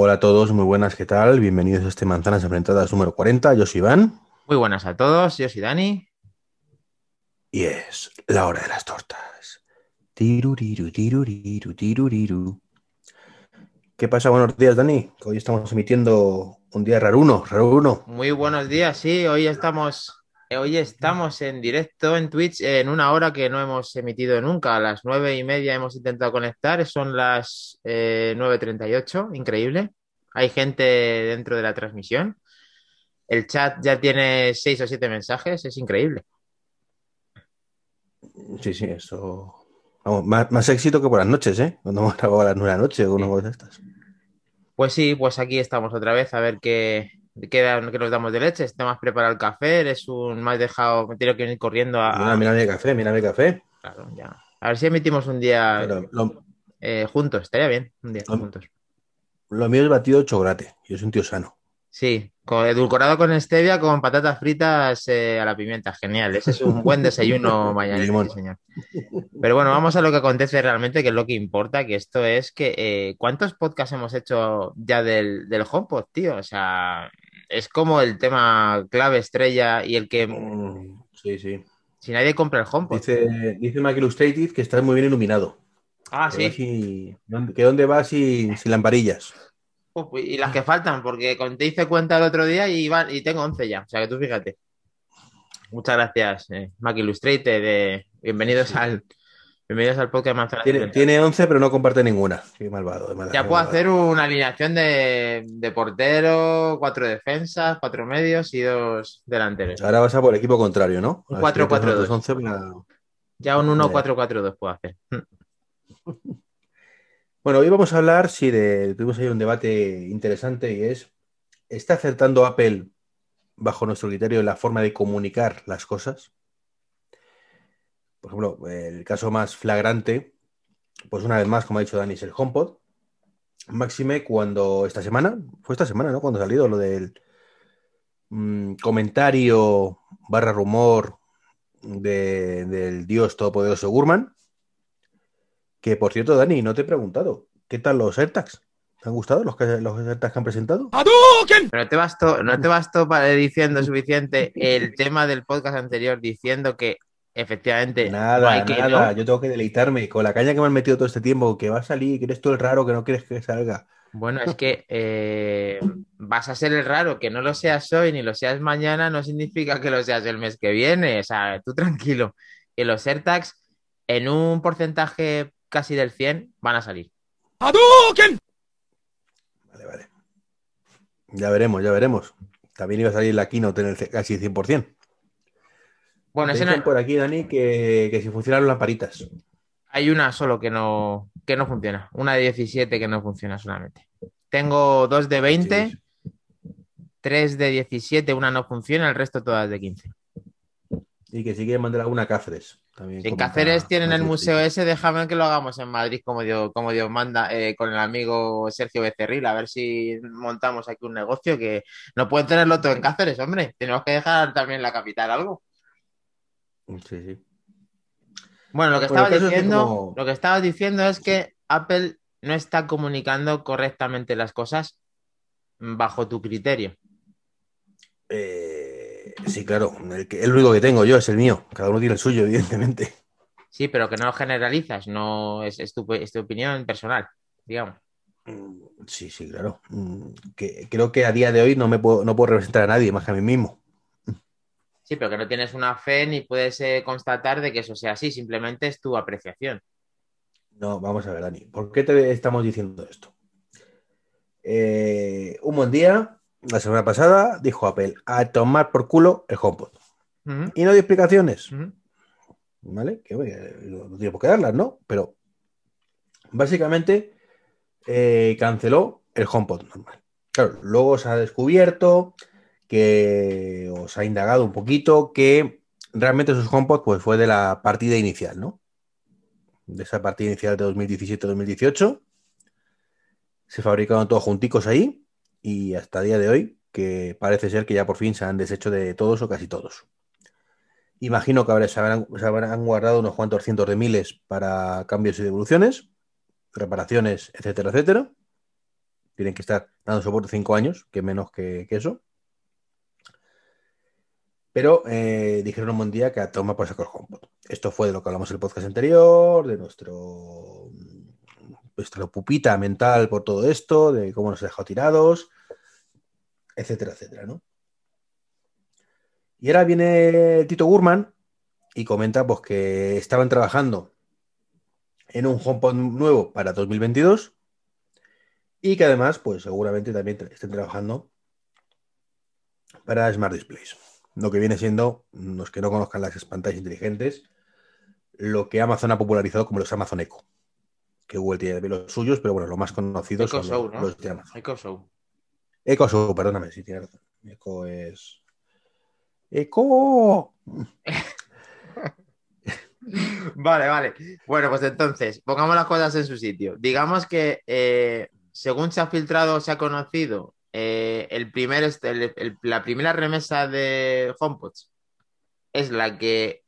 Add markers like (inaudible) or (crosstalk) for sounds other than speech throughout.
Hola a todos, muy buenas, ¿qué tal? Bienvenidos a este Manzanas Enfrentadas número 40. Yo soy Iván. Muy buenas a todos, yo soy Dani. Y es la hora de las tortas. Tiruriru, tiruriru, tiruriru. ¿Qué pasa? Buenos días, Dani. Hoy estamos emitiendo un día raruno, raruno. Muy buenos días, sí, hoy estamos, hoy estamos en directo en Twitch en una hora que no hemos emitido nunca. A las nueve y media hemos intentado conectar, son las eh, 9.38, increíble. Hay gente dentro de la transmisión. El chat ya tiene seis o siete mensajes, es increíble. Sí, sí, eso. Vamos, más, más éxito que por las noches, ¿eh? Cuando hemos grabado a las nueve de la noche o una cosa de estas. Pues sí, pues aquí estamos otra vez a ver qué, qué nos damos de leche. Está más preparado el café, eres un... Has dejado, me tengo que venir corriendo a... Mira, mira mi café, mira mi café. Claro, ya. A ver si emitimos un día Pero lo, eh, juntos, estaría bien, un día Lo- juntos. lo mío es batido de chocolate. Yo soy un tío sano. Sí, con, edulcorado con stevia, con patatas fritas eh, a la pimienta, genial. Ese es un (laughs) buen desayuno mañana, sí, señor. Pero bueno, vamos a lo que acontece realmente, que es lo que importa, que esto es que eh, ¿cuántos podcasts hemos hecho ya del, del HomePod, tío? O sea, es como el tema clave estrella y el que Mm, Sí, sí. si nadie compra el HomePod. Dice, dice Mac Illustrated que está muy bien iluminado. Ah, Que, sí. que dónde vas sin, sin lamparillas. Uf, y las que faltan, porque te hice cuenta el otro día y, van, y tengo 11 ya. O sea que tú fíjate. Muchas gracias, eh, Mac Illustrated. eh, bienvenidos al bienvenidos al podcast Manzanas Tiene, tiene 11, pero no comparte ninguna. Qué malvado. mala- Ya puedo malvado. hacer una alineación de, de portero, cuatro defensas, cuatro medios y dos delanteros. Ahora vas a por el equipo contrario, ¿no? Un A ver si 4-4-2. metes otros 11 para- Ya un Ya. 1-4-4-2 puedo hacer. (laughs) (laughs) Bueno, hoy vamos a hablar, sí, de. Tuvimos ahí un debate interesante y es: ¿está acertando Apple, bajo nuestro criterio, la forma de comunicar las cosas? Por ejemplo, el caso más flagrante, pues una vez más, como ha dicho Dani, es el HomePod. Máxime cuando esta semana, fue esta semana, ¿no? Cuando ha salido lo del mm, comentario barra rumor de- del dios todopoderoso Gurman. Que por cierto, Dani, no te he preguntado, ¿qué tal los AirTags? ¿Te han gustado los, que- los AirTags que han presentado? Pero no te bastó, no te bastó para diciendo suficiente el tema del podcast anterior diciendo que efectivamente no Nada, hay que nada, no. yo tengo que deleitarme con la caña que me han metido todo este tiempo, que va a salir, que eres tú el raro, que no quieres que salga. Bueno, es que eh, vas a ser el raro, que no lo seas hoy ni lo seas mañana, no significa que lo seas el mes que viene. O sea, tú tranquilo. Que los AirTags en un porcentaje casi del 100 van a salir. Vale, vale. Ya veremos, ya veremos. También iba a salir la keynote en el casi 100%. Bueno, Te ese dicen no- por aquí, Dani, que, que si funcionan las lamparitas. hay una solo que no, que no funciona. Una de 17 que no funciona solamente. Tengo dos de 20, Sí, tres de 17, una no funciona, el resto todas de 15. Y que si quieren mandar alguna a Cáceres. También en Cáceres tienen el museo ese, déjame que lo hagamos en Madrid como Dios, como Dios manda, eh, con el amigo Sergio Becerril, a ver si montamos aquí un negocio que no pueden tenerlo todo en Cáceres, hombre. Tenemos que dejar también la capital algo. Sí, sí. Bueno, lo que Bueno, estabas diciendo, como- lo que estabas diciendo es que Apple no está comunicando correctamente las cosas bajo tu criterio. Eh, sí, claro. El, el único que tengo yo es el mío. Cada uno tiene el suyo, (laughs) evidentemente. Sí, pero que no lo generalizas, no es, es tu, es tu opinión personal, digamos. Mm, Sí, sí, claro. Mm, Que, creo que a día de hoy no me puedo, no puedo representar a nadie más que a mí mismo. Sí, pero que no tienes una fe ni puedes eh, constatar de que eso sea así, simplemente es tu apreciación. No, vamos a ver, Dani. ¿Por qué te estamos diciendo esto? Eh, un buen día, la semana pasada, dijo Apple, a tomar por culo el HomePod. Y no dio explicaciones. ¿vale? Que oye, no tiene por qué darlas, ¿no? Pero básicamente eh, canceló el HomePod normal. Claro, luego se ha descubierto que os ha indagado un poquito que realmente sus HomePod pues, fue de la partida inicial, ¿no? De esa partida inicial de 2017-2018. Se fabricaron todos junticos ahí y hasta día de hoy que parece ser que ya por fin se han deshecho de todos o casi todos. Imagino que habrá- se habrán, guardado unos cuantos cientos de miles para cambios y devoluciones, reparaciones, etcétera, etcétera. tienen que estar dando soporte cinco años, que menos que eso. Pero eh, dijeron un buen día que a toma por sacar HomePod. Esto fue de lo que hablamos en el podcast anterior, de nuestro nuestra pupita mental por todo esto, de cómo nos ha dejado tirados, etcétera, etcétera. Y ahora viene Tito Gurman y comenta pues, que estaban trabajando en un HomePod nuevo para 2022 y que además, pues seguramente también estén trabajando para Smart Displays. Lo que viene siendo, los que no conozcan las pantallas inteligentes, lo que Amazon ha popularizado como los Amazon Echo. Que Google tiene los suyos, pero bueno, lo más conocidos Echo son Show, los, ¿no? los de Amazon. Echo Show. Echo Show, perdóname, sí, tiene razón. Echo es. ¡Echo! (laughs) Vale, vale. Bueno, pues entonces, pongamos las cosas en su sitio. Digamos que eh, según se ha filtrado, se ha conocido eh, el primer, est- el- la primera remesa de HomePods es la que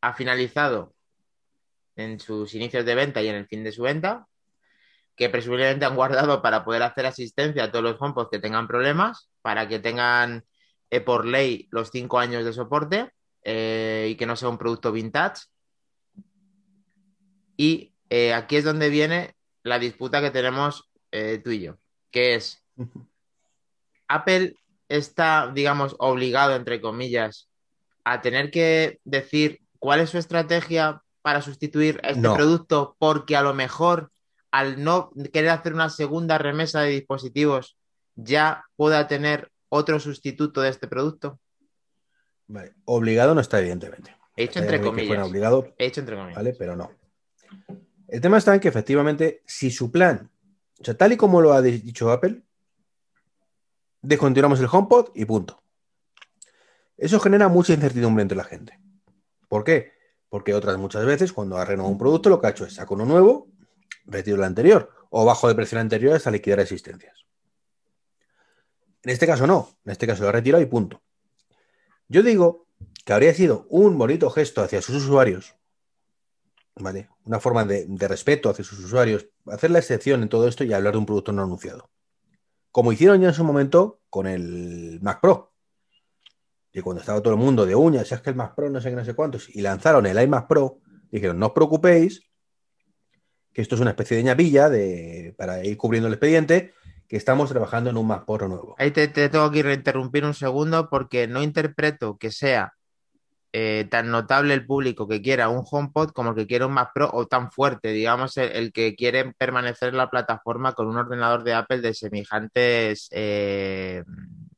ha finalizado en sus inicios de venta y en el fin de su venta, que presumiblemente han guardado para poder hacer asistencia a todos los HomePods que tengan problemas, para que tengan eh, por ley los cinco años de soporte eh, y que no sea un producto vintage. Y aquí es donde viene la disputa que tenemos tú y yo, que es, Apple está, digamos, obligado, entre comillas, a tener que decir cuál es su estrategia para sustituir este No. producto, porque a lo mejor al no querer hacer una segunda remesa de dispositivos, ya pueda tener otro sustituto de este producto. Vale, Obligado no está, evidentemente. He dicho Estaría entre comillas. obligado, He dicho entre comillas. ¿vale? Pero no. El tema está en que efectivamente, si su plan, o sea, tal y como lo ha dicho Apple, descontinuamos el HomePod y punto. Eso genera mucha incertidumbre entre la gente. ¿Por qué? Porque otras muchas veces, cuando ha renovado un producto, lo que ha hecho es saco uno nuevo, retiro el anterior, o bajo de precio anterior hasta liquidar existencias. En este caso no, en este caso lo ha retirado y punto. Yo digo que habría sido un bonito gesto hacia sus usuarios, ¿vale? Una forma de respeto hacia sus usuarios, hacer la excepción en todo esto y hablar de un producto no anunciado. Como hicieron ya en su momento con el Mac Pro. Que cuando estaba todo el mundo de uñas, es que el Mac Pro no sé qué, no sé cuántos, y lanzaron el iMac Pro, dijeron, no os preocupéis, que esto es una especie de ñapilla de, para ir cubriendo el expediente, que estamos trabajando en un Mac Pro nuevo. Ahí te, te tengo que interrumpir un segundo porque no interpreto que sea eh, tan notable el público que quiera un HomePod como el que quiere un Mac Pro o tan fuerte, digamos, el, el que quiere permanecer en la plataforma con un ordenador de Apple de semejantes. eh,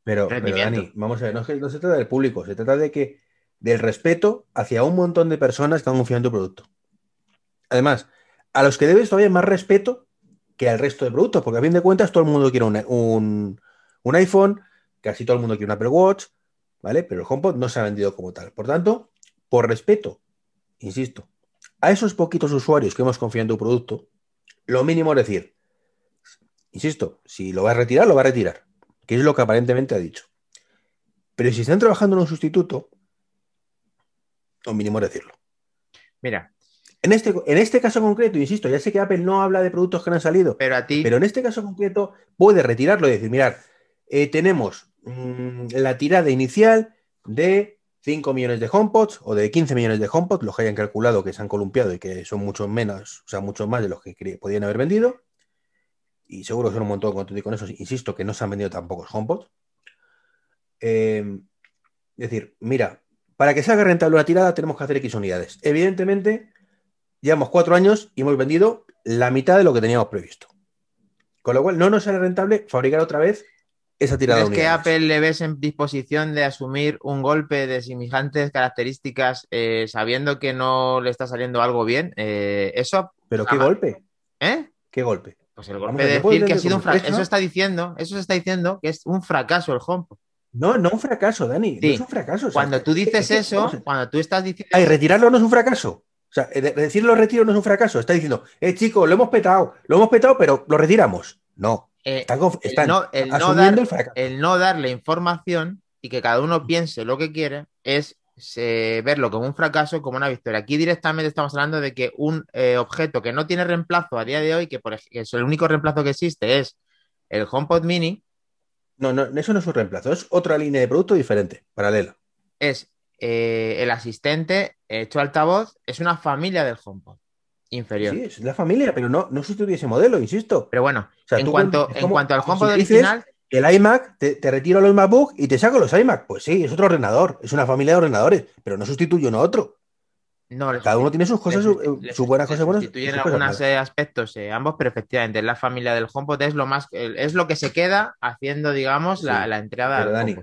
Pero, pero, rendimiento. Dani, vamos a ver, no, es que no se trata del público, se trata de que del respeto hacia un montón de personas que han confiado en tu producto. Además, a los que debes todavía más respeto que al resto de productos, porque a fin de cuentas todo el mundo quiere un, un- un iPhone, casi todo el mundo quiere un Apple Watch, ¿vale? Pero el HomePod no se ha vendido como tal. Por tanto, por respeto, insisto, a esos poquitos usuarios que hemos confiado en tu producto, lo mínimo es decir, insisto, si lo va a retirar, lo va a retirar, que es lo que aparentemente ha dicho. Pero si están trabajando en un sustituto, lo mínimo es decirlo. Mira, En este, en este caso concreto, insisto, ya sé que Apple no habla de productos que no han salido, pero a ti. pero en este caso concreto puede retirarlo y decir, mirar, eh, tenemos mm, la tirada inicial de 5 millones de HomePods o de 15 millones de HomePods, los que hayan calculado que se han columpiado y que son muchos menos, o sea, muchos más de los que podían haber vendido. Y seguro que son un montón con, con eso, insisto, que no se han vendido tampoco HomePods. Eh, es decir, mira, para que salga rentable una tirada tenemos que hacer X unidades. Evidentemente, llevamos cuatro años y hemos vendido la mitad de lo que teníamos previsto. Con lo cual, no nos sale rentable fabricar otra vez esa tirada ¿Crees de que. Apple le ves en disposición de asumir un golpe de semejantes características eh, sabiendo que no le está saliendo algo bien? Eh, eso, Pero qué Jamás. golpe, ¿eh? qué golpe. Pues el golpe de ver, ¿puedo decir que ha sido un fracaso. eso? Está diciendo, eso se está diciendo que es un fracaso el HomePod. No, no un fracaso, Dani. Sí. No es un fracaso. o sea, Cuando tú es dices es que, eso, cuando tú estás diciendo. Ay, retirarlo no es un fracaso. O sea, de decirlo retiro no es un fracaso. Está diciendo, eh, chicos, lo hemos petado, lo hemos petado, pero lo retiramos. No. Eh, Están, el no- el no asumiendo dar- el no darle información y que cada uno piense lo que quiere es eh, verlo como un fracaso, como una victoria. Aquí directamente estamos hablando de que un eh, objeto que no tiene reemplazo a día de hoy, que, por el único reemplazo que existe es El HomePod Mini No, no, eso no es un reemplazo, es otra línea de producto diferente, paralela. es eh, el asistente hecho altavoz, es una familia del HomePod inferior. Sí, es la familia, pero no, no sustituye ese modelo, insisto. Pero bueno, sea, en, cuanto, en cuanto al HomePod si original, El iMac, te, te retiro los MacBook y te saco los iMac. Pues sí, es otro ordenador, es una familia de ordenadores, pero no sustituye uno a otro. no Cada uno tiene sus cosas, le sus buenas cosas buenas. sustituyen algunos aspectos, eh, ambos, pero efectivamente, la familia del HomePod es lo más, es lo que se queda haciendo, digamos, la, Sí, la entrada pero al Dani.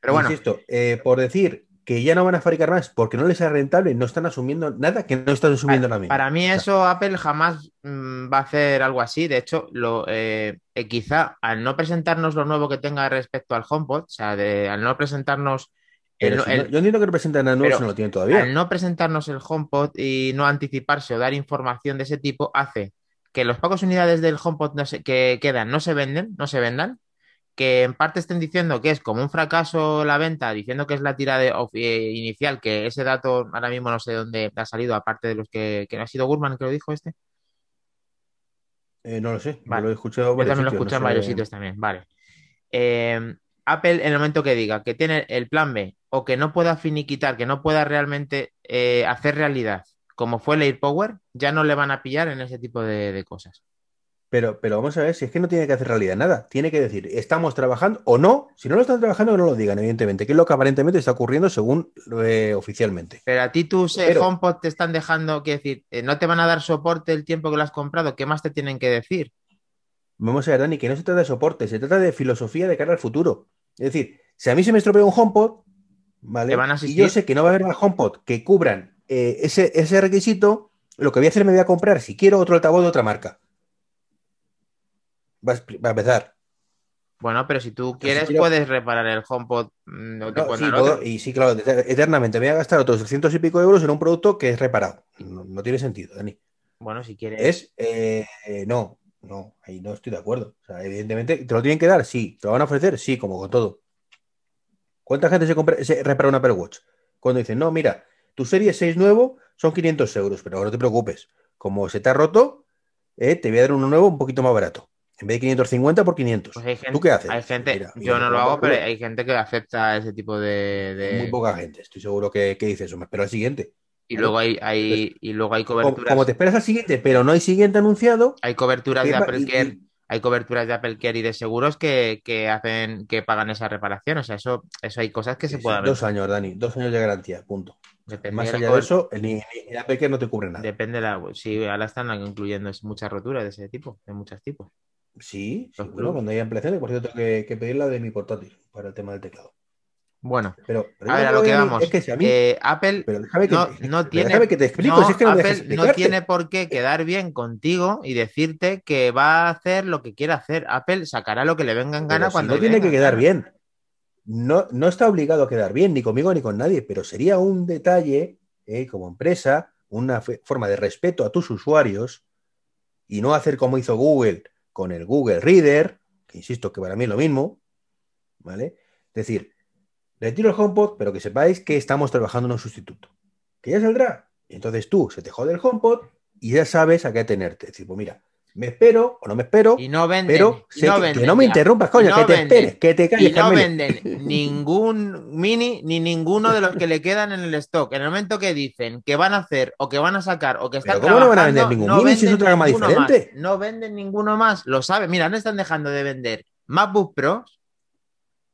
Pero bueno, Insisto, eh, por decir que ya no van a fabricar más porque no les es rentable, no están asumiendo nada que no están asumiendo ahora mismo. Para mí eso Apple jamás mm, va a hacer algo así. De hecho, lo, eh, eh, quizá al no presentarnos lo nuevo que tenga respecto al HomePod, o sea, de- al no presentarnos el, si el- no- yo entiendo que representan a nuevo pero si no lo tienen todavía. al no presentarnos el HomePod y no anticiparse o dar información de ese tipo, hace que los pocas unidades del HomePod no se- que quedan no se venden, no se vendan, que en parte estén diciendo que es como un fracaso la venta, diciendo que es la tira de, of- eh, inicial, que ese dato ahora mismo no sé dónde ha salido, aparte de los que, que no ha sido Gurman que lo dijo este. Eh, no lo sé, Vale. lo he escuchado. Yo también lo escuché no en varios sitios también, vale. Eh, Apple, en el momento que diga que tiene el plan B o que no pueda finiquitar, que no pueda realmente eh, hacer realidad, como fue el AirPower, ya no le van a pillar en ese tipo de, de cosas. Pero, pero vamos a ver, si es que no tiene que hacer realidad nada, tiene que decir, estamos trabajando o no, si no lo están trabajando, que no lo digan, evidentemente, que es lo que aparentemente está ocurriendo según eh, oficialmente. Pero a ti tus eh, Pero- HomePod te están dejando, que decir, eh, no te van a dar soporte el tiempo que lo has comprado, ¿qué más te tienen que decir? Vamos a ver, Dani, que no se trata de soporte, se trata de filosofía de cara al futuro. Es decir, si a mí se me estropea un HomePod, ¿vale? Van a y yo sé que no va a haver más HomePod que cubran eh, ese, ese requisito, lo que voy a hacer me voy a comprar, si quiero, otro altavoz de otra marca. Va a, empezar. Bueno, pero si tú quieres, puedes reparar el HomePod, mm, no te No, pones sí, puedo- y sí, claro, eternamente me voy a gastar otros 300 y pico euros en un producto que es reparado. No, no tiene sentido, Dani. Bueno, si quieres. Es, eh, eh, no, no, ahí no estoy de acuerdo. O sea, evidentemente, ¿te lo tienen que dar? Sí. ¿Te lo van a ofrecer? Sí, como con todo. ¿Cuánta gente se, compra, se repara un Apple Watch? Cuando dicen, no, mira, tu serie 6 nuevo son 500 euros, pero no te preocupes. Como se te ha roto, eh, te voy a dar uno nuevo un poquito más barato. En vez de 550 por 500. Pues hay gente, ¿Tú qué haces? Hay gente, Mira, yo no lo hago, pero hay gente que acepta ese tipo de. de- Muy poca gente, estoy seguro que, que dice eso. Me espero al siguiente. y luego hay, hay, y luego hay coberturas. como te esperas al siguiente, pero no hay siguiente anunciado. Hay coberturas de ¿qué va- Apple y- Care, y- hay coberturas de Apple Care y de seguros que, que hacen, que pagan esa reparación. O sea, eso, eso hay cosas que se pueden ver. dos años, Dani, dos años de garantía, punto. Depende Más de allá de eso, ni- ni Apple Care no te cubre nada. Depende de la. Sí, ahora están incluyendo muchas roturas de ese tipo, de muchos tipos. Sí, plus. cuando haya ampliaciones, por cierto, tengo que, que pedir la de mi portátil para el tema del teclado. Bueno, Pero, pero a ver, a lo que vamos. Es que si a mí. Eh, Apple pero déjame que, no, tiene, déjame que te explico, no, si es que no Apple no tiene por qué quedar bien contigo y decirte que va a hacer lo que quiera hacer. Apple sacará lo que le venga en gana si cuando no tiene venga que quedar bien. No, no está obligado a quedar bien, ni conmigo ni con nadie, pero sería un detalle, eh, como empresa, una forma de respeto a tus usuarios y no hacer como hizo Google con el Google Reader, que insisto que para mí es lo mismo, ¿vale? Es decir, retiro el HomePod, pero que sepáis que estamos trabajando en un sustituto, que ya saldrá. Entonces tú se te jode el HomePod y ya sabes a qué atenerte. Es decir, pues mira, me espero o no me espero, Y no venden. pero y no que, no me interrumpas, Y coño, no que te venden. esperes, que te Y calles, no Carmelo. venden ningún mini ni ninguno de los que le quedan en el stock. En el momento que dicen que van a hacer o que van a sacar o que están Pero ¿cómo no van a vender ningún no mini si es otra gama diferente? más. No venden ninguno más. Lo saben. Mira, no están dejando de vender MacBook Pro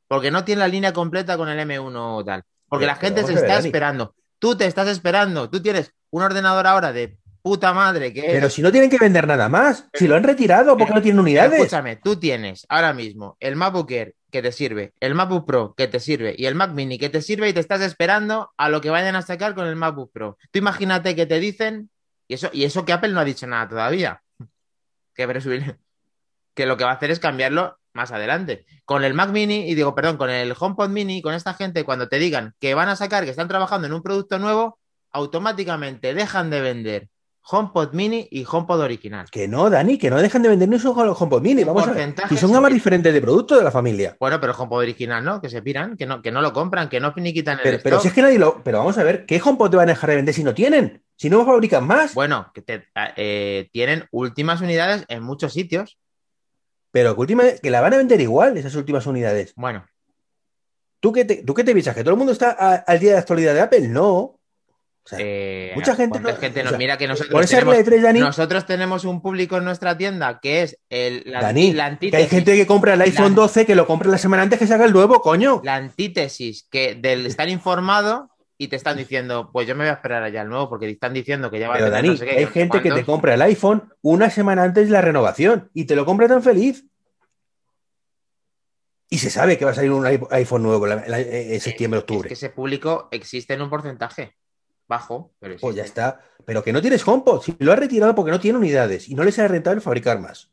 porque no tienen la línea completa con el M1 o tal. Porque Pero- la gente se está esperando. Tú te estás esperando. Tú tienes un ordenador ahora de puta madre que es Pero si no tienen que vender nada más, si lo han retirado porque no tienen unidades. escúchame, tú tienes ahora mismo el MacBook Air que te sirve, el MacBook Pro que te sirve y el Mac Mini que te sirve y te estás esperando a lo que vayan a sacar con el MacBook Pro. Tú imagínate que te dicen, y eso, y eso que Apple no ha dicho nada todavía, que, presumir- que lo que va a hacer es cambiarlo más adelante. Con el Mac Mini, y digo, perdón, con el HomePod Mini, con esta gente, cuando te digan que van a sacar, que están trabajando en un producto nuevo, automáticamente dejan de vender HomePod Mini y HomePod original. Que no, Dani, que no dejan de vender ni solo HomePod Mini. Vamos a ver. Si son gamas diferentes de producto de la familia. Bueno, pero HomePod original, ¿no? Que se piran, que no, que no lo compran, que no finiquitan el Pero, si es que nadie lo. Pero vamos a ver, ¿qué HomePod te van a dejar de vender si no tienen? Si no fabrican más. Bueno, que te- eh, tienen últimas unidades en muchos sitios. Pero que, última, que la van a vender igual, esas últimas unidades. Bueno, ¿Tú qué te, ¿tú qué te piensas? ¿Que todo el mundo está a- al día de actualidad de Apple? No. O sea, eh, mucha gente ¿cuánta no- gente o nos sea, mira que nosotros tenemos, Dani, nosotros tenemos un público en nuestra tienda que es el, la, Dani, la que hay antítesis, gente que compra el iPhone la- 12 que lo compra la semana antes que salga el nuevo, coño. la antítesis que del estar informado y te están diciendo, pues yo me voy a esperar allá al nuevo porque te están diciendo que ya va Pero a tener Dani, no sé qué, hay gente que te compra el iPhone una semana antes de la renovación y te lo compra tan feliz. Y se sabe que va a salir un iP- iPhone nuevo en, la- en septiembre, Es octubre. que ese público existe en un porcentaje bajo, pero Pues ya está. Pero que no tienes HomePod. Si lo has retirado porque no tiene unidades y no les sale rentable fabricar más.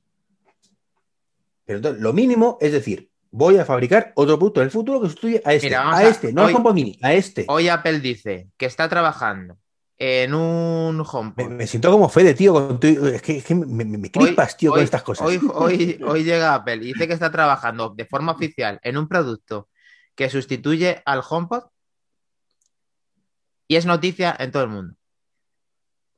Pero entonces, lo mínimo es decir, voy a fabricar otro producto en el futuro que sustituye a este. Mira, a, a- este, no al hoy- HomePod mini, a este. Hoy Apple dice que está trabajando en un Me, HomePod. me siento como Fede, tío. con tu- es que, es que me, me- me crispas, tío, con estas cosas. Hoy, hoy, (laughs) hoy llega Apple y dice que está trabajando de forma oficial en un producto que sustituye al HomePod y es noticia en todo el mundo.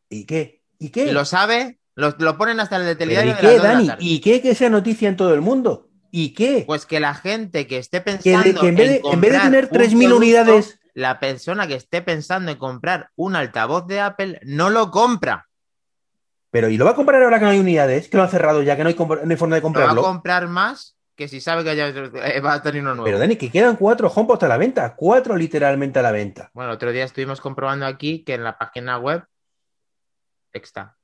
¿Y qué? ¿Y qué? Lo sabe, lo, lo ponen hasta el de ¿Pero telediario ¿Y qué, de Dani? ¿Y qué que sea noticia en todo el mundo? ¿Y qué? Pues que la gente que esté pensando que en, vez de, en vez de tener un 3.000 producto, unidades, la persona que esté pensando en comprar un altavoz de Apple no lo compra. pero ¿y lo va a comprar ahora que no hay unidades? Que lo han cerrado ya, que no hay, no hay forma de Lo va a comprarlo. comprar más que si sabe que ya eh, va a tener uno nuevo. Pero Dani, que quedan cuatro HomePods a la venta, cuatro literalmente a la venta. Bueno, otro día estuvimos comprobando aquí que en la página web está.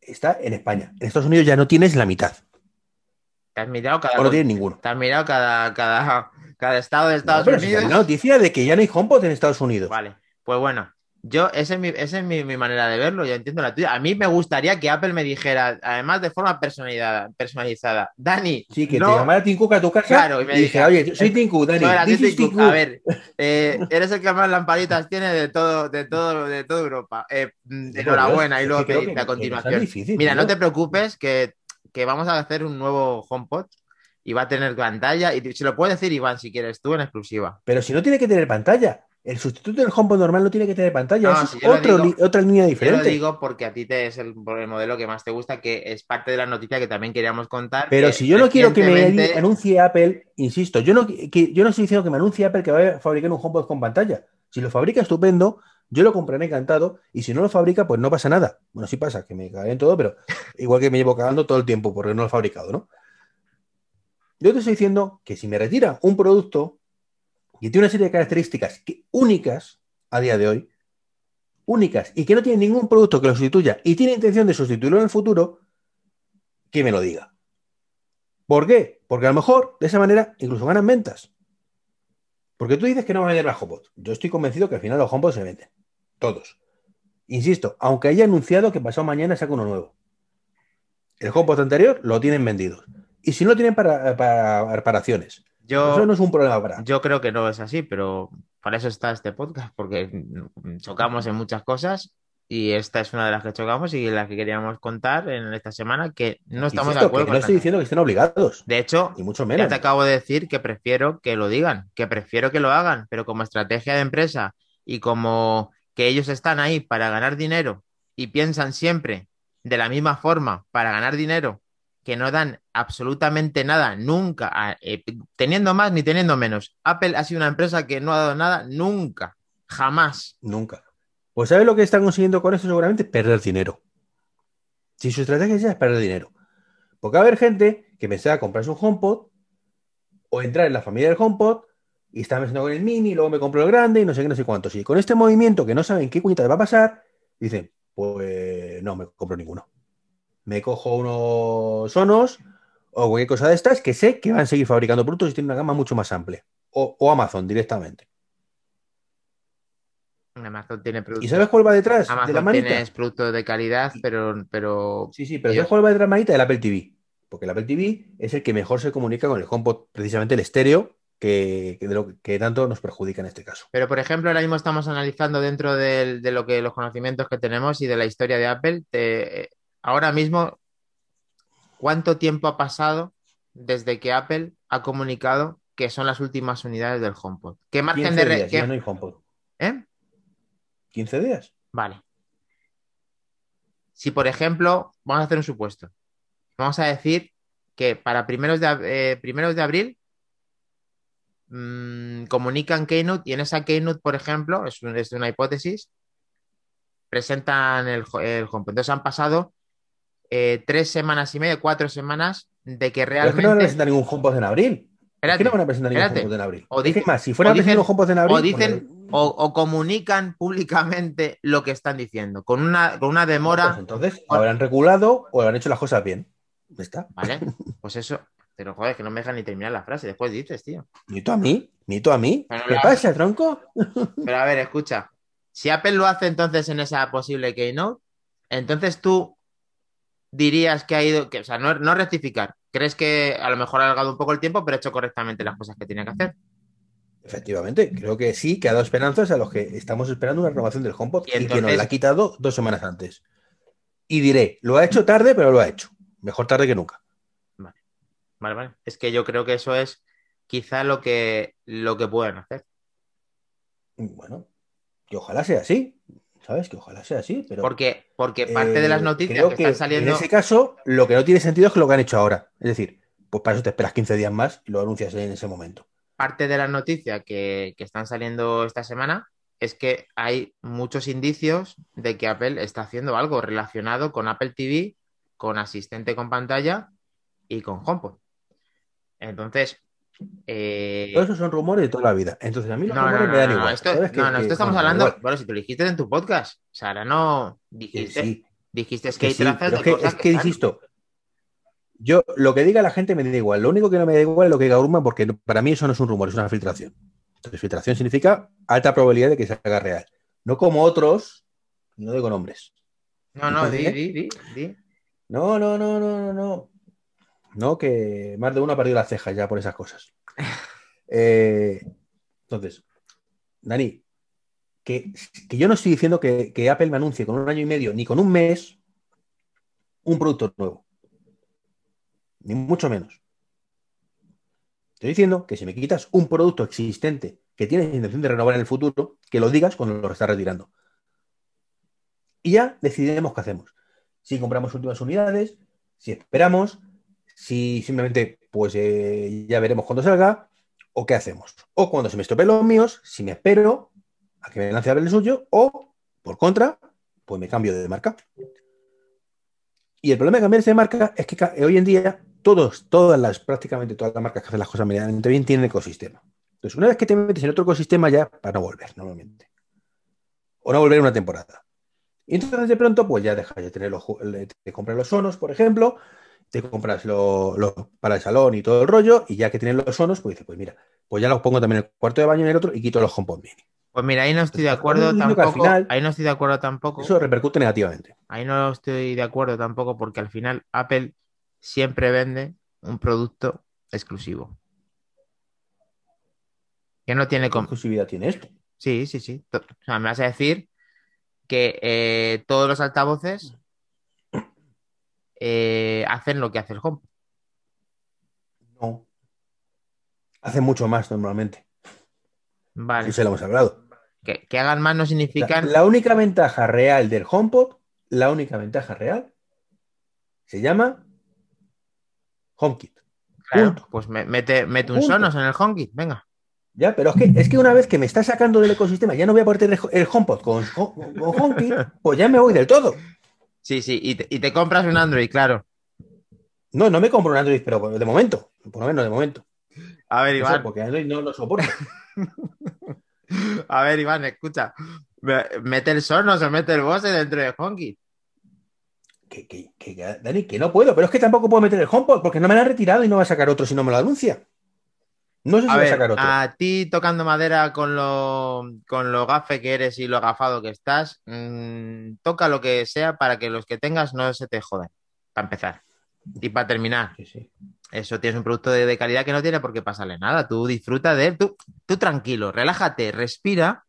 Está en España. En Estados Unidos ya no tienes la mitad, Te has mirado cada, o no tienes ninguno. te has mirado cada, cada, cada estado de Estados si Unidos. la noticia de que ya no hay HomePod en Estados Unidos. Vale, pues bueno, yo, esa es, mi, esa es mi, mi manera de verlo, yo entiendo la tuya. A mí me gustaría que Apple me dijera, además de forma personalizada, personalizada Dani, Sí, que no, te llamara Tim Cook a tu casa Claro, y me dijera, diga, oye, soy Tim Cook, Dani. Tim Cook. A Cook". ver, eh, eres el que más lamparitas tiene de todo, de todo, de toda Europa. Eh, mm, enhorabuena, y luego que te creo dice que- a continuación. difícil, Mira, tío. no te preocupes que, que vamos a hacer un nuevo HomePod y va a tener pantalla. Y se lo puede decir Iván si quieres tú en exclusiva. Pero si no tiene que tener pantalla. El sustituto del HomePod normal no tiene que tener pantalla. No, Eso si es otro digo- otra línea Yo lo diferente. digo porque a ti te es el, el modelo que más te gusta, que es parte de la noticia que también queríamos contar. Pero que si yo no quiero que me anuncie Apple, insisto, yo no, que, yo no estoy diciendo que me anuncie Apple que va a fabricar un HomePod con pantalla. Si lo fabrica, estupendo, yo lo compraré encantado. Y si no lo fabrica, pues no pasa nada. Bueno, sí pasa, que me cagué en todo, pero igual que me llevo cagando todo el tiempo porque no lo he fabricado, ¿no? Yo te estoy diciendo que si me retira un producto y tiene una serie de características que- únicas a día de hoy, únicas, y que no tiene ningún producto que lo sustituya y tiene intención de sustituirlo en el futuro, que me lo diga. ¿Por qué? Porque a lo mejor de esa manera incluso ganan ventas. Porque tú dices que no va a vender la HomePod. Yo estoy convencido que al final los HomePod se venden. Todos. Insisto, aunque haya anunciado que pasado mañana saca uno nuevo. El HomePod anterior lo tienen vendidos. Y si no tienen para reparaciones. Yo, Eso no es un problema para. Yo creo que no es así, pero para eso está este podcast, porque chocamos en muchas cosas y esta es una de las que chocamos y la que queríamos contar en esta semana, que no estamos Insisto, de acuerdo que no estoy diciendo que estén obligados. De hecho, Ni mucho ya menos. te acabo de decir que prefiero que lo digan, que prefiero que lo hagan, pero como estrategia de empresa y como que ellos están ahí para ganar dinero y piensan siempre de la misma forma para ganar dinero, que no dan absolutamente nada, nunca, eh, teniendo más ni teniendo menos. Apple ha sido una empresa que no ha dado nada nunca, jamás. Nunca. Pues ¿sabes lo que están consiguiendo con esto seguramente? Perder dinero. Si su estrategia ya es perder dinero. Porque va a haber gente que pensaba comprarse un HomePod o entrar en la familia del HomePod y está pensando con el mini, luego me compro el grande y no sé qué, no sé cuántos. Y con este movimiento que no saben qué cuñita va a pasar, dicen, pues no me compro ninguno. Me cojo unos Sonos o cualquier cosa de estas que sé que van a seguir fabricando productos y tienen una gama mucho más amplia. O, o Amazon directamente. Amazon tiene ¿Y productos. sabes cuál va detrás de la Amazon manita? tiene productos de calidad, pero, pero Sí, sí, pero Ellos- ¿sabes cuál va detrás manita? El Apple TV. Porque el Apple TV es el que mejor se comunica con el HomePod, precisamente el estéreo, que, que de lo que tanto nos perjudica en este caso. Pero, por ejemplo, ahora mismo estamos analizando dentro de lo que los conocimientos que tenemos y de la historia de Apple. te- ahora mismo, ¿cuánto tiempo ha pasado desde que Apple ha comunicado que son las últimas unidades del HomePod? ¿Qué margen 15 de días, qué- ya no hay HomePod. ¿Eh? 15 días. Vale. Si, por ejemplo, vamos a hacer un supuesto. Vamos a decir que para primeros de, eh, primeros de abril mmm, comunican Keynote y en esa Keynote, por ejemplo, es, un- es una hipótesis, presentan el, el HomePod. Entonces han pasado eh, tres semanas y media, cuatro semanas de que Pero es que no van a realmente... presentar ningún HomePod en abril. Es Espérate, que no van a presentar ningún espérate. HomePod en abril. O Es que dicen- más, si fueran o a presentar dicen- un HomePod en abril, o dicen pues, o, o comunican públicamente lo que están diciendo, con una, con una pues demora, entonces habrán reculado o habrán hecho las cosas bien. Está. ¿vale? (laughs) Pues eso, pero joder, que no me dejan ni terminar la frase, después dices, tío. Ni tú a mí, ni tú a mí. Pero ¿Qué la- pasa, tronco? (laughs) Pero a ver, escucha, si Apple lo hace entonces en esa posible Keynote, entonces tú dirías que ha ido, que, o sea, no, no rectificar, crees que a lo mejor ha alargado un poco el tiempo, pero ha hecho correctamente las cosas que tenía que hacer. Efectivamente, creo que sí, que ha dado esperanzas a los que estamos esperando una renovación del HomePod Y y, que nos entonces- la ha quitado dos semanas antes. Y diré, lo ha hecho tarde, pero lo ha hecho. Mejor tarde que nunca. Vale, vale. Es que yo creo que eso es quizá lo que, lo que pueden hacer. Bueno, que ojalá sea así, ¿sabes? Que ojalá sea así, pero Porque, porque parte de eh, las noticias creo que están saliendo. En ese caso, lo que no tiene sentido es que lo que han hecho ahora. Es decir, pues para eso te esperas 15 días más y lo anuncias en ese momento. parte de las noticias que, que están saliendo esta semana es que hay muchos indicios de que Apple está haciendo algo relacionado con Apple TV, con asistente con pantalla y con HomePod. Entonces, eh, Todos esos son rumores de toda la vida. Entonces, a mí no, los no, rumores no, me dan igual. esto, no, no, esto estamos hablando, igual. bueno, si tú lo dijiste en tu podcast, o sea, ahora no dijiste, sí, dijiste es que que hay sí, trazas de que, cosas es que insisto, yo lo que diga la gente me da igual. Lo único que no me da igual es lo que diga Urman, porque para mí eso no es un rumor, es una filtración. Entonces, filtración significa alta probabilidad de que se haga real. No como otros, no digo nombres. No, no, di, di, di, di. No, no, no, no, no, no. No, que más de uno ha perdido las cejas ya por esas cosas. (laughs) Eh, entonces, Dani, que, que yo no estoy diciendo que, que Apple me anuncie con un año y medio ni con un mes un producto nuevo. Ni mucho menos. Estoy diciendo que si me quitas un producto existente que tienes intención de renovar en el futuro, que lo digas cuando lo estás retirando. Y ya decidiremos qué hacemos. Si compramos últimas unidades, si esperamos, si simplemente pues eh, ya veremos cuando salga, o qué hacemos. O cuando se me estropeen los míos, si me espero a que me lance Apple el suyo, o por contra, pues me cambio de marca. Y el problema de cambiarse de marca es que hoy en día todos, todas las, prácticamente todas las marcas que hacen las cosas medianamente bien tienen ecosistema. Entonces, una vez que te metes en otro ecosistema ya, para no volver, normalmente. O no volver una temporada. Y entonces de pronto, pues ya dejas de tener los, te compras los sonos, por ejemplo, te compras lo, lo- para el salón y todo el rollo, y ya que tienes los sonos, pues dices, pues mira, pues ya los pongo también en el cuarto de baño y en el otro y quito los HomePod mini. Pues mira, ahí no estoy de acuerdo tampoco. final- Ahí no estoy de acuerdo tampoco. Eso repercute negativamente. Ahí no estoy de acuerdo tampoco porque al final Apple siempre vende un producto exclusivo. Que no tiene... ¿Qué exclusividad tiene esto? Sí, sí, sí. O sea, me vas a decir que eh, todos los altavoces eh, hacen lo que hace el Home. No. Hace mucho más normalmente. Vale. Eso lo hemos hablado. Que, que hagan más no La, significan... la única ventaja real del HomePod, la única ventaja real, se llama HomeKit. Claro, punto. pues me- mete, mete un Punto. Sonos en el HomeKit, venga. Ya, pero es que, es que una vez que me está sacando del ecosistema, ya no voy a poder tener el HomePod con, con, con HomeKit, pues ya me voy del todo. Sí, sí, y te, y te compras un Android, claro. No, no me compro un Android, pero de momento, por lo menos de momento. A ver, Eso, Iván, porque Android no lo soporta. (laughs) a ver, Iván, escucha. Me- Mete el Sonos o mete el Bose dentro de HomeKit. Que, que, que, Dani, que no puedo, pero es que tampoco puedo meter el HomePod porque no me lo han retirado y no va a sacar otro si no me lo anuncia. No sé si A a sacar otro. a ti tocando madera con lo, con lo gafe que eres y lo agafado que estás, mm, toca lo que sea para que los que tengas no se te joden. Para empezar. Y para terminar, Sí, sí. eso tienes un producto de, de calidad que no tiene por qué pasarle nada. Tú disfruta de él, tú, tú tranquilo, relájate, respira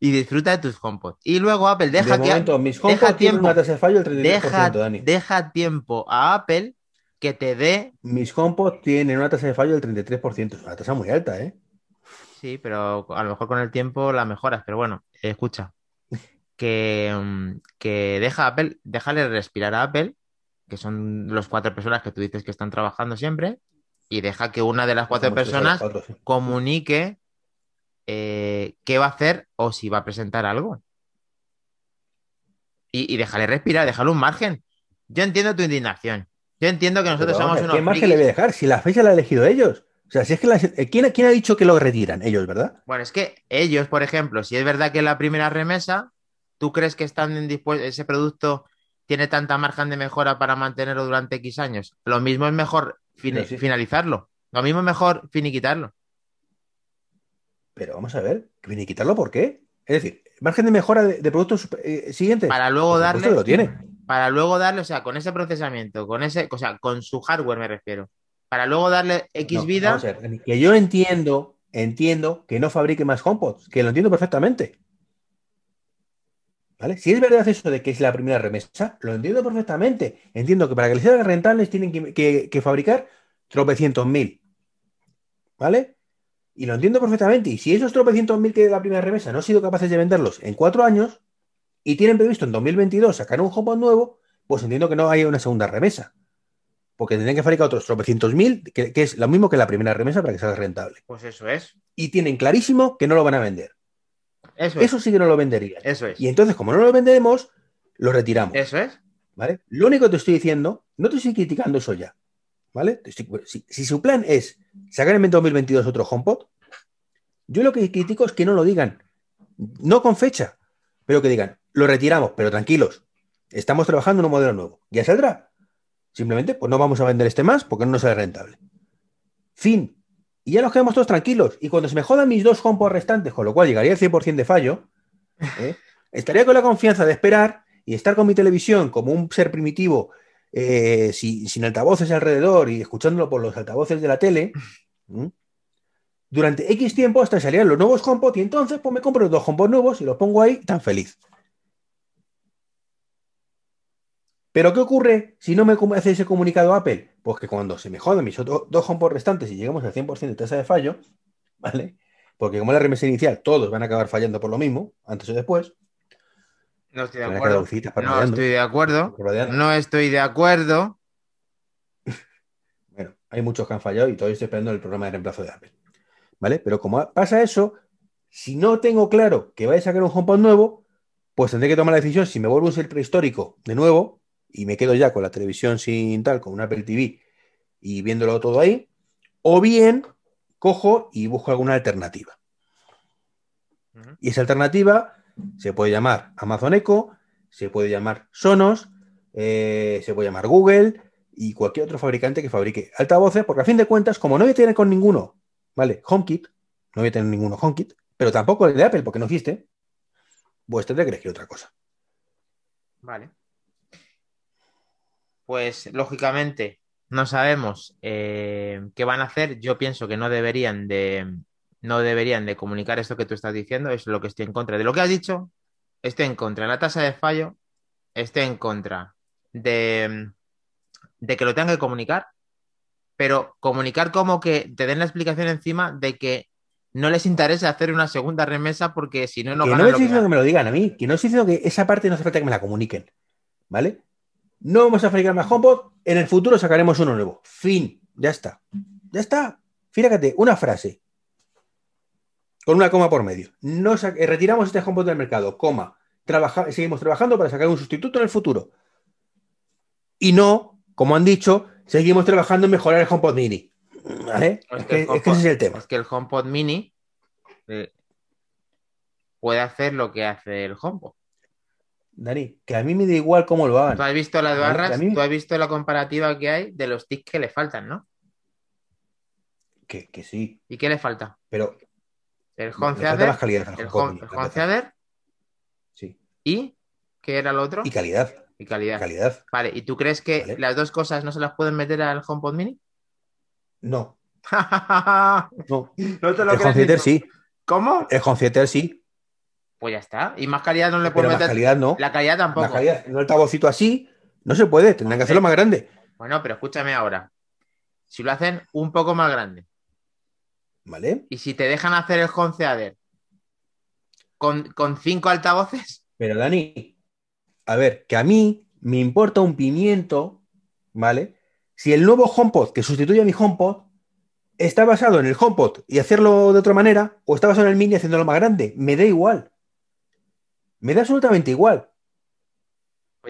y disfruta de tus HomePod. Y luego Apple deja de que mis deja tiempo. una tasa de fallo del 33%, deja, Dani. deja tiempo a Apple que te dé. Mis HomePod tienen una tasa de fallo del 33%. Es una tasa muy alta, ¿eh? Sí, pero a lo mejor con el tiempo la mejoras. Pero bueno, escucha. Que, mm, que deja a Apple, déjale respirar a Apple que son los cuatro personas que tú dices que están trabajando siempre, y deja que una de las cuatro personas los cuatro, sí. comunique eh, qué va a hacer o si va a presentar algo. Y, y déjale respirar, déjale un margen. Yo entiendo tu indignación. Yo entiendo que nosotros somos unos ¿Qué margen frikis. le voy a dejar? Si la fecha la han elegido ellos. O sea, si es que eh, ¿quién, quién ha dicho que lo retiran? Ellos, ¿verdad? Bueno, es que ellos, por ejemplo, si es verdad que la primera remesa, ¿tú crees que están dispuestos, ese producto tiene tanta margen de mejora para mantenerlo durante X años? Lo mismo es mejor fin- Pero sí. finalizarlo. Lo mismo es mejor finiquitarlo. Pero vamos a ver, ¿viene quitarlo por qué? Es decir, margen de mejora de, de productos eh, siguientes. Para luego darle. lo tiene. Para luego darle, o sea, con ese procesamiento, con ese, o sea, con su hardware me refiero. Para luego darle X No, vida. vamos a ver, Dani, que yo entiendo, entiendo que no fabrique más HomePods, que lo entiendo perfectamente. ¿Vale? Si es verdad eso de que es la primera remesa, lo entiendo perfectamente. Entiendo que para que les salgan rentables tienen que, que- que fabricar tropecientos mil. ¿Vale? Y lo entiendo perfectamente. Y si esos tropecientos mil que de la primera remesa no han sido capaces de venderlos en cuatro años y tienen previsto en 2022 sacar un HomePod nuevo, pues entiendo que no haya una segunda remesa. Porque tendrían que fabricar otros tropecientos mil, que, que es lo mismo que la primera remesa para que salga rentable. Pues eso es. Y tienen clarísimo que no lo van a vender. Eso es. Eso sí que no lo venderían. Eso es. Y entonces, como no lo vendemos, lo retiramos. Eso es. ¿Vale? Lo único que te estoy diciendo, no te estoy criticando eso ya. ¿Vale? Estoy- si, si su plan es sacar en 2022 otro HomePod, yo lo que critico es que no lo digan. No con fecha, pero que digan, lo retiramos, pero tranquilos. Estamos trabajando en un modelo nuevo. Ya saldrá. Simplemente, pues no vamos a vender este más porque no nos sale rentable. Fin. Y ya nos quedamos todos tranquilos. Y cuando se me jodan mis dos HomePod restantes, con lo cual llegaría al 100% de fallo, (laughs) ¿eh? estaría con la confianza de esperar y estar con mi televisión como un ser primitivo, eh, si- sin altavoces alrededor y escuchándolo por los altavoces de la tele, (laughs) durante X tiempo hasta que salieran los nuevos HomePod y entonces pues me compro los dos HomePod nuevos y los pongo ahí tan feliz. Pero ¿qué ocurre si no me hace ese comunicado Apple? Pues que cuando se me jodan mis otros dos HomePod restantes y llegamos al 100% de tasa de fallo, (laughs) ¿vale? Porque como la remesa inicial, todos van a acabar fallando por lo mismo, antes o después. No estoy de a acuerdo. No estoy de acuerdo. No estoy de acuerdo. Bueno, hay muchos que han fallado y todavía estoy esperando el programa de reemplazo de Apple. ¿Vale? Pero como pasa eso, si no tengo claro que vaya a sacar un HomePod nuevo, pues tendré que tomar la decisión si me vuelvo un ser prehistórico de nuevo y me quedo ya con la televisión sin tal, con un Apple TV y viéndolo todo ahí, o bien cojo y busco alguna alternativa. Y esa alternativa se puede llamar Amazon Echo, se puede llamar Sonos, eh, se puede llamar Google y cualquier otro fabricante que fabrique altavoces, porque a fin de cuentas, como no voy a tener con ninguno, ¿vale? HomeKit, no voy a tener ninguno HomeKit, pero tampoco el de Apple, porque no existe, pues tendré que elegir otra cosa. Vale. Pues lógicamente no sabemos eh, qué van a hacer. Yo pienso que no deberían de no deberían de comunicar esto que tú estás diciendo. Es lo que estoy en contra de lo que has dicho. Estoy en contra de la tasa de fallo. Estoy en contra de, de que lo tengan que comunicar. Pero comunicar como que te den la explicación encima de que no les interesa hacer una segunda remesa porque si no, no que no me estoy que diciendo que ganan. me lo digan a mí, que no estoy diciendo que esa parte no hace falta que me la comuniquen, ¿vale? No vamos a fabricar más HomePod, en el futuro sacaremos uno nuevo. Fin, ya está. Ya está. Fíjate, una frase. Con una coma por medio. No eh, retiramos este HomePod del mercado, coma. Trabaja- seguimos trabajando para sacar un sustituto en el futuro. Y no, como han dicho, seguimos trabajando en mejorar el HomePod Mini. ¿Vale? Es que es que ese es el tema. Es que el HomePod Mini eh, puede hacer lo que hace el HomePod. Dani, que a mí me da igual cómo lo hagan. Tú has visto las barras, a mí- tú has visto la comparativa que hay de los tics que le faltan, ¿no? Que, que sí, ¿Y qué le falta? pero El al el Mini, el. Theater Sí. y ¿qué era lo otro? Y calidad, Y calidad. calidad. Vale, ¿y tú crees que Vale. las dos cosas no se las pueden meter al HomePod Mini? No, (laughs) no no. te El lo Home crees. tú. sí. ¿Cómo? El Home Theater sí. Pues ya está. Y más calidad no le más meter. calidad no. La calidad tampoco. Más calidad. Un altavocito así no se puede. Tendrán que hacerlo más grande. Bueno, pero escúchame ahora. Si lo hacen un poco más grande ¿Vale? y si te dejan hacer el theater con, con cinco altavoces, Pero Dani, a ver, que a mí me importa un pimiento ¿vale? Si el nuevo HomePod que sustituye a mi HomePod está basado en el HomePod y hacerlo de otra manera, o está basado en el Mini haciéndolo más grande, me da igual. Me da absolutamente igual.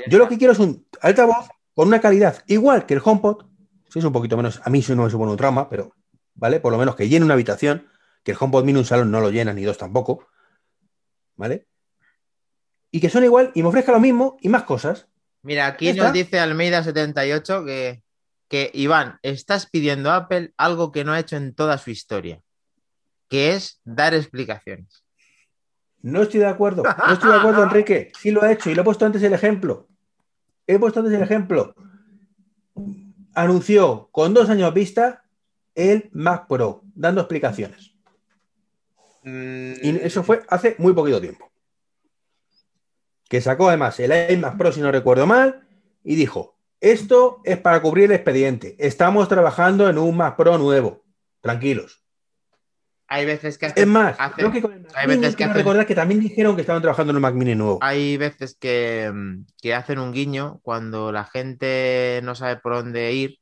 Yo lo que quiero es un altavoz con una calidad igual que el HomePod, si es un poquito menos, a mí sí no me supone un trauma, pero, ¿vale? Por lo menos que llene una habitación, que el HomePod Mini un salón no lo llena, ni dos tampoco, ¿vale? Y que suene igual y me ofrezca lo mismo y más cosas. Mira, aquí nos dice Almeida78 que, que, Iván, estás pidiendo a Apple algo que no ha hecho en toda su historia, que es dar explicaciones. No estoy de acuerdo, no estoy de acuerdo, Enrique. Sí lo ha hecho y lo he puesto antes el ejemplo. He puesto antes el ejemplo. Anunció con dos años vista el Mac Pro, dando explicaciones. Y eso fue hace muy poquito tiempo. Que sacó además el iMac Pro, si no recuerdo mal, y dijo: Esto es para cubrir el expediente. Estamos trabajando en un Mac Pro nuevo. Tranquilos. Hay veces que Es más, hace- creo que con el Mac hay veces que hacen- recordar que también dijeron que estaban trabajando en un Mac Mini nuevo. hay veces que, mm, que hacen un guiño cuando la gente no sabe por dónde ir,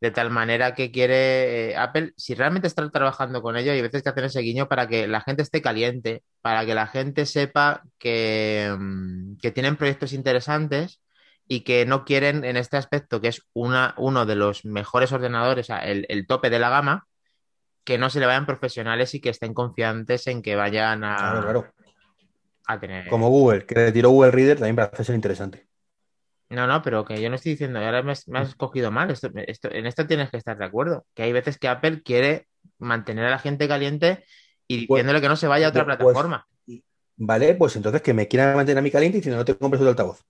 de tal manera que quiere eh, Apple, si realmente está trabajando con ello, hay veces que hacen ese guiño para que la gente esté caliente, para que la gente sepa que, mm, que tienen proyectos interesantes y que no quieren en este aspecto, que es una, uno de los mejores ordenadores, o sea, el, el tope de la gama, que no se le vayan profesionales y que estén confiantes en que vayan a, Claro, claro. a tener... Como Google, que retiró Google Reader también parece ser interesante. No, no, pero que yo no estoy diciendo, y ahora me has, me has cogido mal, esto, esto- en esto tienes que estar de acuerdo, que hay veces que Apple quiere mantener a la gente caliente y Pues- diciéndole que no se vaya a otra pues- plataforma. Vale, pues entonces que me quieran mantener a mí caliente diciendo no te compres otro altavoz.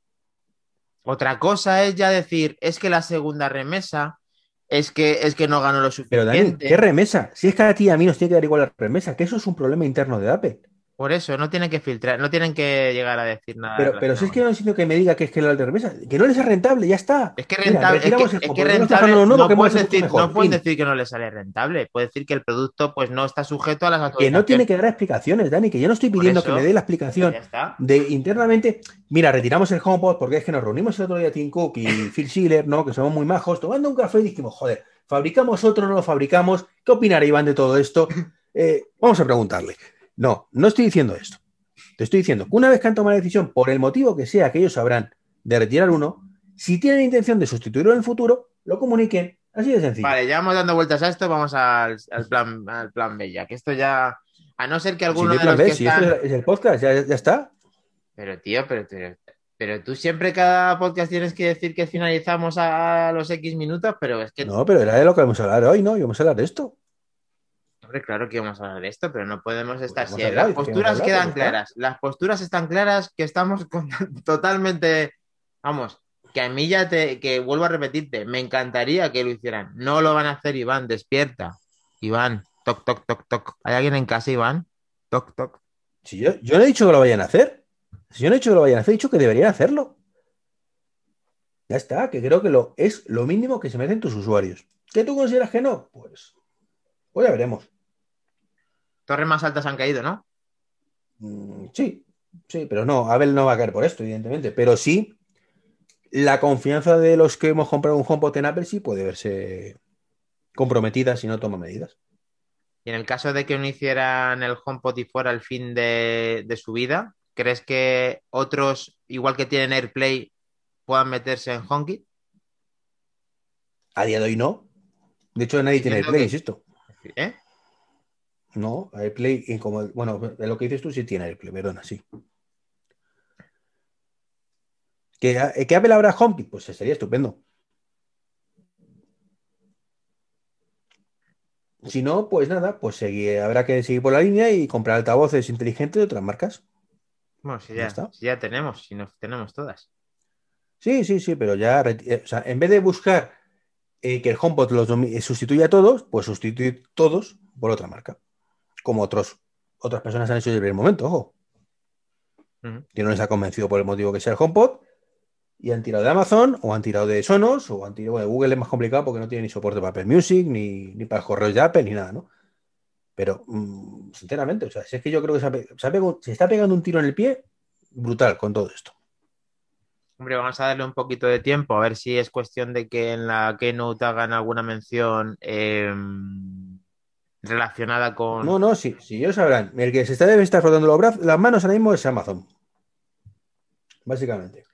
Otra cosa es ya decir, es que la segunda remesa, es que, es que no ganó lo Pero Dani, suficiente. ¿qué remesa? Si es que a ti y a mí nos tiene que dar igual la remesa, que eso es un problema interno de Apple. Por eso, no tienen que filtrar, no tienen que llegar a decir nada. Pero, pero si es que no necesito que me diga que es que la remesa, que no les es rentable, ya está. Es que Mira, rentable, es que, es que rentable nuevo, no, que hemos hecho decir, mejor, no pueden fin. decir que no le sale rentable, puede decir que el producto pues no está sujeto a las Que actualizaciones. no tiene que dar explicaciones, Dani, que yo no estoy pidiendo eso, que me dé la explicación de internamente, mira, retiramos el HomePod porque es que nos reunimos el otro día Tim Cook y Phil Schiller, ¿no? Que somos muy majos, tomando un café y dijimos, joder, fabricamos otro, no lo fabricamos, ¿qué opinará Iván de todo esto? Eh, vamos a preguntarle. No, no estoy diciendo esto. Te estoy diciendo que una vez que han tomado la decisión, por el motivo que sea que ellos sabrán, de retirar uno, si tienen intención de sustituirlo en el futuro, lo comuniquen. Así de sencillo. Vale, ya vamos dando vueltas a esto, vamos al, al plan, al plan B ya, que esto ya, a no ser que alguno de los B, que si están... esto es es el podcast, ya, ya está. Pero tío, pero, pero, pero tú siempre cada podcast tienes que decir que finalizamos a, los X minutos, pero es que, No, pero era de lo que vamos a hablar hoy, ¿no? Y vamos a hablar de esto. Hombre, claro que vamos a hablar de esto, pero no podemos estar... hablado, las posturas quedan pues claras, las posturas están claras que estamos con- (laughs) totalmente, vamos, que a mí ya te, que vuelvo a repetirte, me encantaría que lo hicieran, no lo van a hacer, Iván, despierta, Iván, toc, toc, toc, toc, ¿hay alguien en casa, Iván? Toc, toc. Si yo, yo no he dicho que lo vayan a hacer. Si yo no he dicho que lo vayan a hacer, he dicho que deberían hacerlo. Ya está, que creo que lo, es lo mínimo que se merecen tus usuarios. ¿Que tú consideras que no? Pues, pues ya veremos. Torres más altas han caído, ¿no? Mm, sí, sí, pero no, Abel no va a caer por esto, evidentemente. Pero sí, la confianza de los que hemos comprado un HomePod en Apple sí puede verse comprometida si no toma medidas. Y en el caso de que no hicieran el HomePod y fuera el fin de, de su vida, ¿crees que otros, igual que tienen AirPlay, puedan meterse en HomeKit? A día de hoy no. De hecho, nadie tiene AirPlay, que- insisto. ¿Eh? No, AirPlay, y como, bueno, lo que dices tú sí tiene AirPlay, perdona, sí. ¿Que, eh, que Apple HomeKit? Pues sería estupendo. Si no, pues nada, pues seguir- habrá que seguir por la línea y comprar altavoces inteligentes de otras marcas. Bueno, si Ya ya, está. si ya tenemos, si nos tenemos todas. Sí, sí, sí, pero ya, o sea, en vez de buscar eh, que el HomePod los eh, sustituya a todos, pues sustituir todos por otra marca. Como otros, otras personas han hecho desde el primer momento, ojo. Que no les ha convencido por el motivo que sea el HomePod y han tirado de Amazon o han tirado de Sonos o han tirado bueno, de Google es más complicado porque no tiene ni soporte para Apple Music ni, ni para correos de Apple ni nada, ¿no? Pero mm, sinceramente, o sea, si es que yo creo que se, ha pe- se ha pegado- se está pegando un tiro en el pie brutal con todo esto. Hombre, vamos a darle un poquito de tiempo, a ver si es cuestión de que en la Keynote hagan alguna mención eh, relacionada con. No, no, sí, sí, ellos sabrán. El que se está, debe estar frotando los brazos, las manos ahora mismo es Amazon. Básicamente.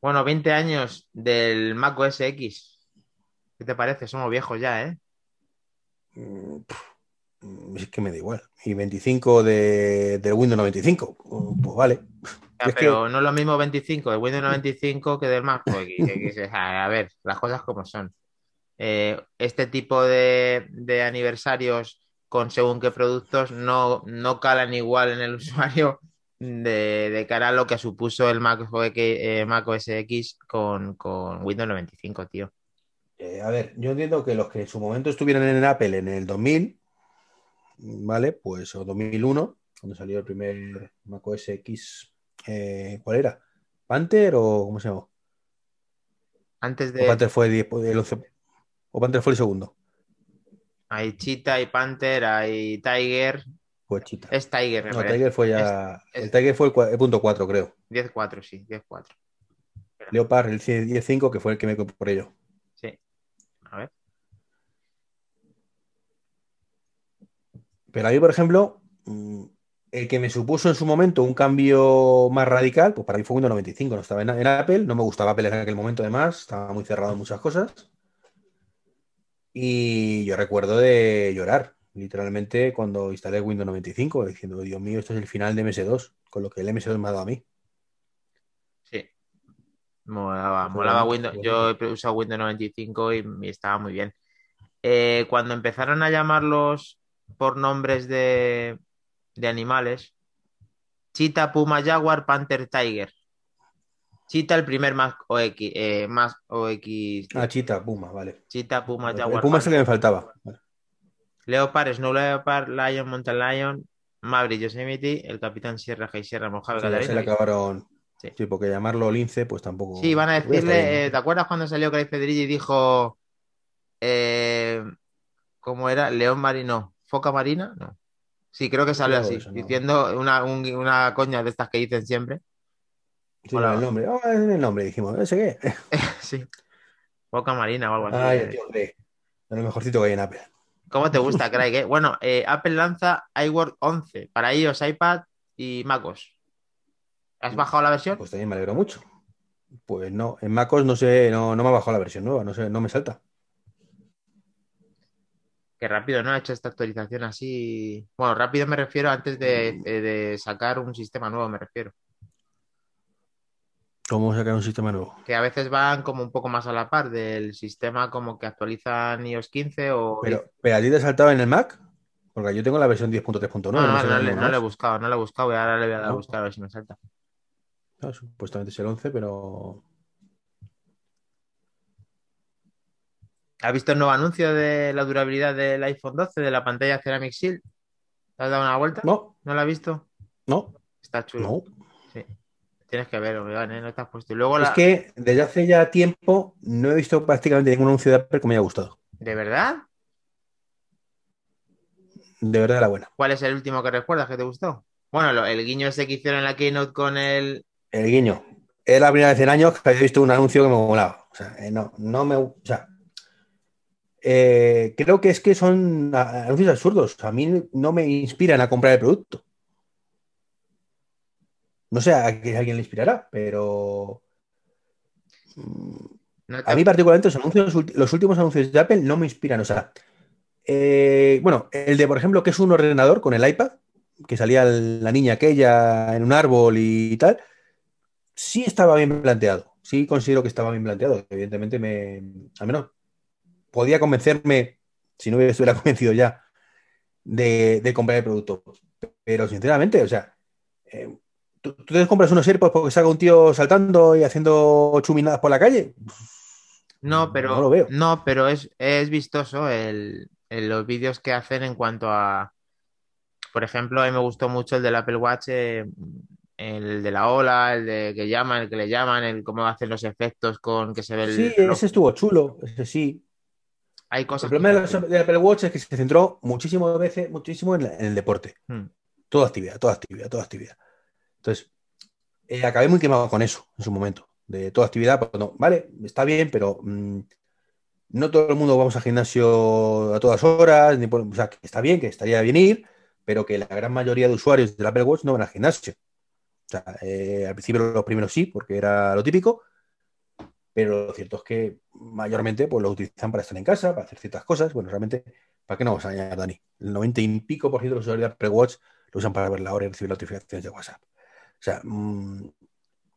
Bueno, 20 años del Mac OS X. ¿Qué te parece? Somos viejos ya, ¿eh? Mm, Es que me da igual. Y 25 de, del Windows 95. Mm, Pues vale. Ya, Es que- pero no es lo mismo 25 de Windows 95 que del Mac OS X. A ver, las cosas como son. Eh, este tipo de, de aniversarios con según qué productos no, no calan igual en el (laughs) usuario de, de cara a lo que supuso el Mac OS, eh, Mac OS X con, con Windows 95, tío. Eh, a ver, yo entiendo que los que en su momento estuvieron en Apple en el 2000, ¿vale? Pues, o 2001, cuando salió el primer Mac OS X, eh, ¿cuál era? ¿Panther o cómo se llamó? Antes ¿O de. Panther fue el 10 el 11? ¿O Panther fue el segundo? Hay Cheetah, hay Panther, hay Tiger. Pues Chita. Es Tiger, me No, parece. Tiger fue ya. Es- El Tiger fue el, punto 4, creo. 10.4, sí, 10.4. Leopard, el 10.5, que fue el que me compré yo. Sí. A ver. Pero a mí, por ejemplo, mm, el que me supuso en su momento un cambio más radical, pues para mí fue Windows 95. No estaba en, en Apple, no me gustaba Apple en aquel momento, además, estaba muy cerrado en muchas cosas. Y yo recuerdo de llorar, literalmente, cuando instalé Windows 95, diciendo, Dios mío, esto es el final de MS2, con lo que el MS2 me ha dado a mí. Sí. Molaba, molaba Windows. Yo he usado Windows 95 y, y estaba muy bien. Eh, cuando empezaron a llamarlos por nombres de, de animales, Cheetah, Puma, Jaguar, Panther, Tiger. Cheetah, el primer Mac OX, eh, Mac OX, Ah, Chita, Puma, vale. Cheetah, Puma, El Jaguar, Puma es el que me faltaba. Vale. Leopard, Snow Leopard, Lion, Mountain Lion, Maverick, Yosemite, el Capitán Sierra, Hey Sierra, Mojave, Sí, se le acabaron. Sí. Sí, porque llamarlo lince, pues tampoco. Sí, van a decirle, eh, ¿te acuerdas cuando salió Craig Federici y dijo, eh, ¿cómo era? León marino, foca marina? No. Sí, creo que salió así, de eso, no. diciendo una, un- una coña de estas que dicen siempre. Sí, Hola. el nombre. Es el nombre, dijimos. ¿Ese qué? (laughs) Sí. Foca marina o algo así. Ay, el tío lo mejorcito que hay en Apple. ¿Cómo te gusta, (laughs) Craig? eh? Bueno, eh, Apple lanza iWork 11 para iOS, iPad y MacOS. ¿Has bajado la versión? Pues también me alegro mucho. Pues no, en MacOS no sé, no, no me ha bajado la versión nueva, no sé, no me salta. Qué rápido, ¿no? Ha hecho esta actualización así. Bueno, rápido me refiero antes de, de- de sacar un sistema nuevo, me refiero. ¿Cómo sacar un sistema nuevo? Que a veces van como un poco más a la par del sistema, como que actualizan iOS 15 o. Pero, pero a ti te ha saltado en el Mac, porque yo tengo la versión 10.3.9. No, no, sé no, dónde le, no le he buscado, no le he buscado. y ahora le voy a dar a No. buscar a ver si me salta. No, supuestamente es el 11, pero ¿Has visto el nuevo anuncio de la durabilidad del iPhone 12 de la pantalla Ceramic Shield? ¿Te has dado una vuelta? no, ¿No la has visto? no, Está chulo. no. Tienes que verlo, Iván, ¿eh? No te has puesto. Y luego Es que desde hace ya tiempo no he visto prácticamente ningún anuncio de Apple que me haya gustado. ¿De verdad? De verdad la buena. ¿Cuál es el último que recuerdas que te gustó? Bueno, lo- el guiño ese que hicieron en la Keynote con el. El guiño. Era la primera vez en años que había visto un anuncio que me molaba. O sea, eh, no, no me. O sea, eh, creo que es que son anuncios absurdos. A mí no me inspiran a comprar el producto. No sé a qué alguien le inspirará, pero. mm, ¿No te- A mí particularmente los anuncios, los últimos anuncios de Apple no me inspiran. O sea, eh, bueno, el de, por ejemplo, que es un ordenador con el iPad, que salía la niña aquella en un árbol y tal, sí estaba bien planteado. Sí considero que estaba bien planteado. Evidentemente, me, al menos podía convencerme, si no estuviera (laughs) convencido ya, de, de comprar el producto. Pero sinceramente, o sea, eh, ¿tú, tú te compras unos AirPods porque salga un tío saltando y haciendo chuminadas por la calle? No, pero, No lo veo. no, pero es, es vistoso el, el- los vídeos que hacen en cuanto a, por ejemplo, a mí me gustó mucho el del Apple Watch, eh, el de la ola, el de que llaman, el que le llaman, el cómo hacen los efectos con que se ve el Sí, ese estuvo chulo, ese sí. Hay El cosas problema de que- los- del Apple Watch es que se centró muchísimo veces, muchísimo en, la- en el deporte. Hmm. Toda actividad, toda actividad, toda actividad. Entonces, eh, acabé muy quemado con eso en su momento. de toda actividad, pues no, vale, está bien, pero mm, no todo el mundo vamos al gimnasio a todas horas, ni o sea, que está bien, que estaría bien ir, pero que la gran mayoría de usuarios del Apple Watch no van al gimnasio. O sea, eh, al principio los primeros sí, porque era lo típico, pero lo cierto es que mayormente pues, lo utilizan para estar en casa, para hacer ciertas cosas. Bueno, realmente, ¿para qué no vamos a engañar, Dani? El 90 y pico por ciento de los usuarios de Apple Watch lo usan para ver la hora y recibir notificaciones de WhatsApp. O sea, mmm,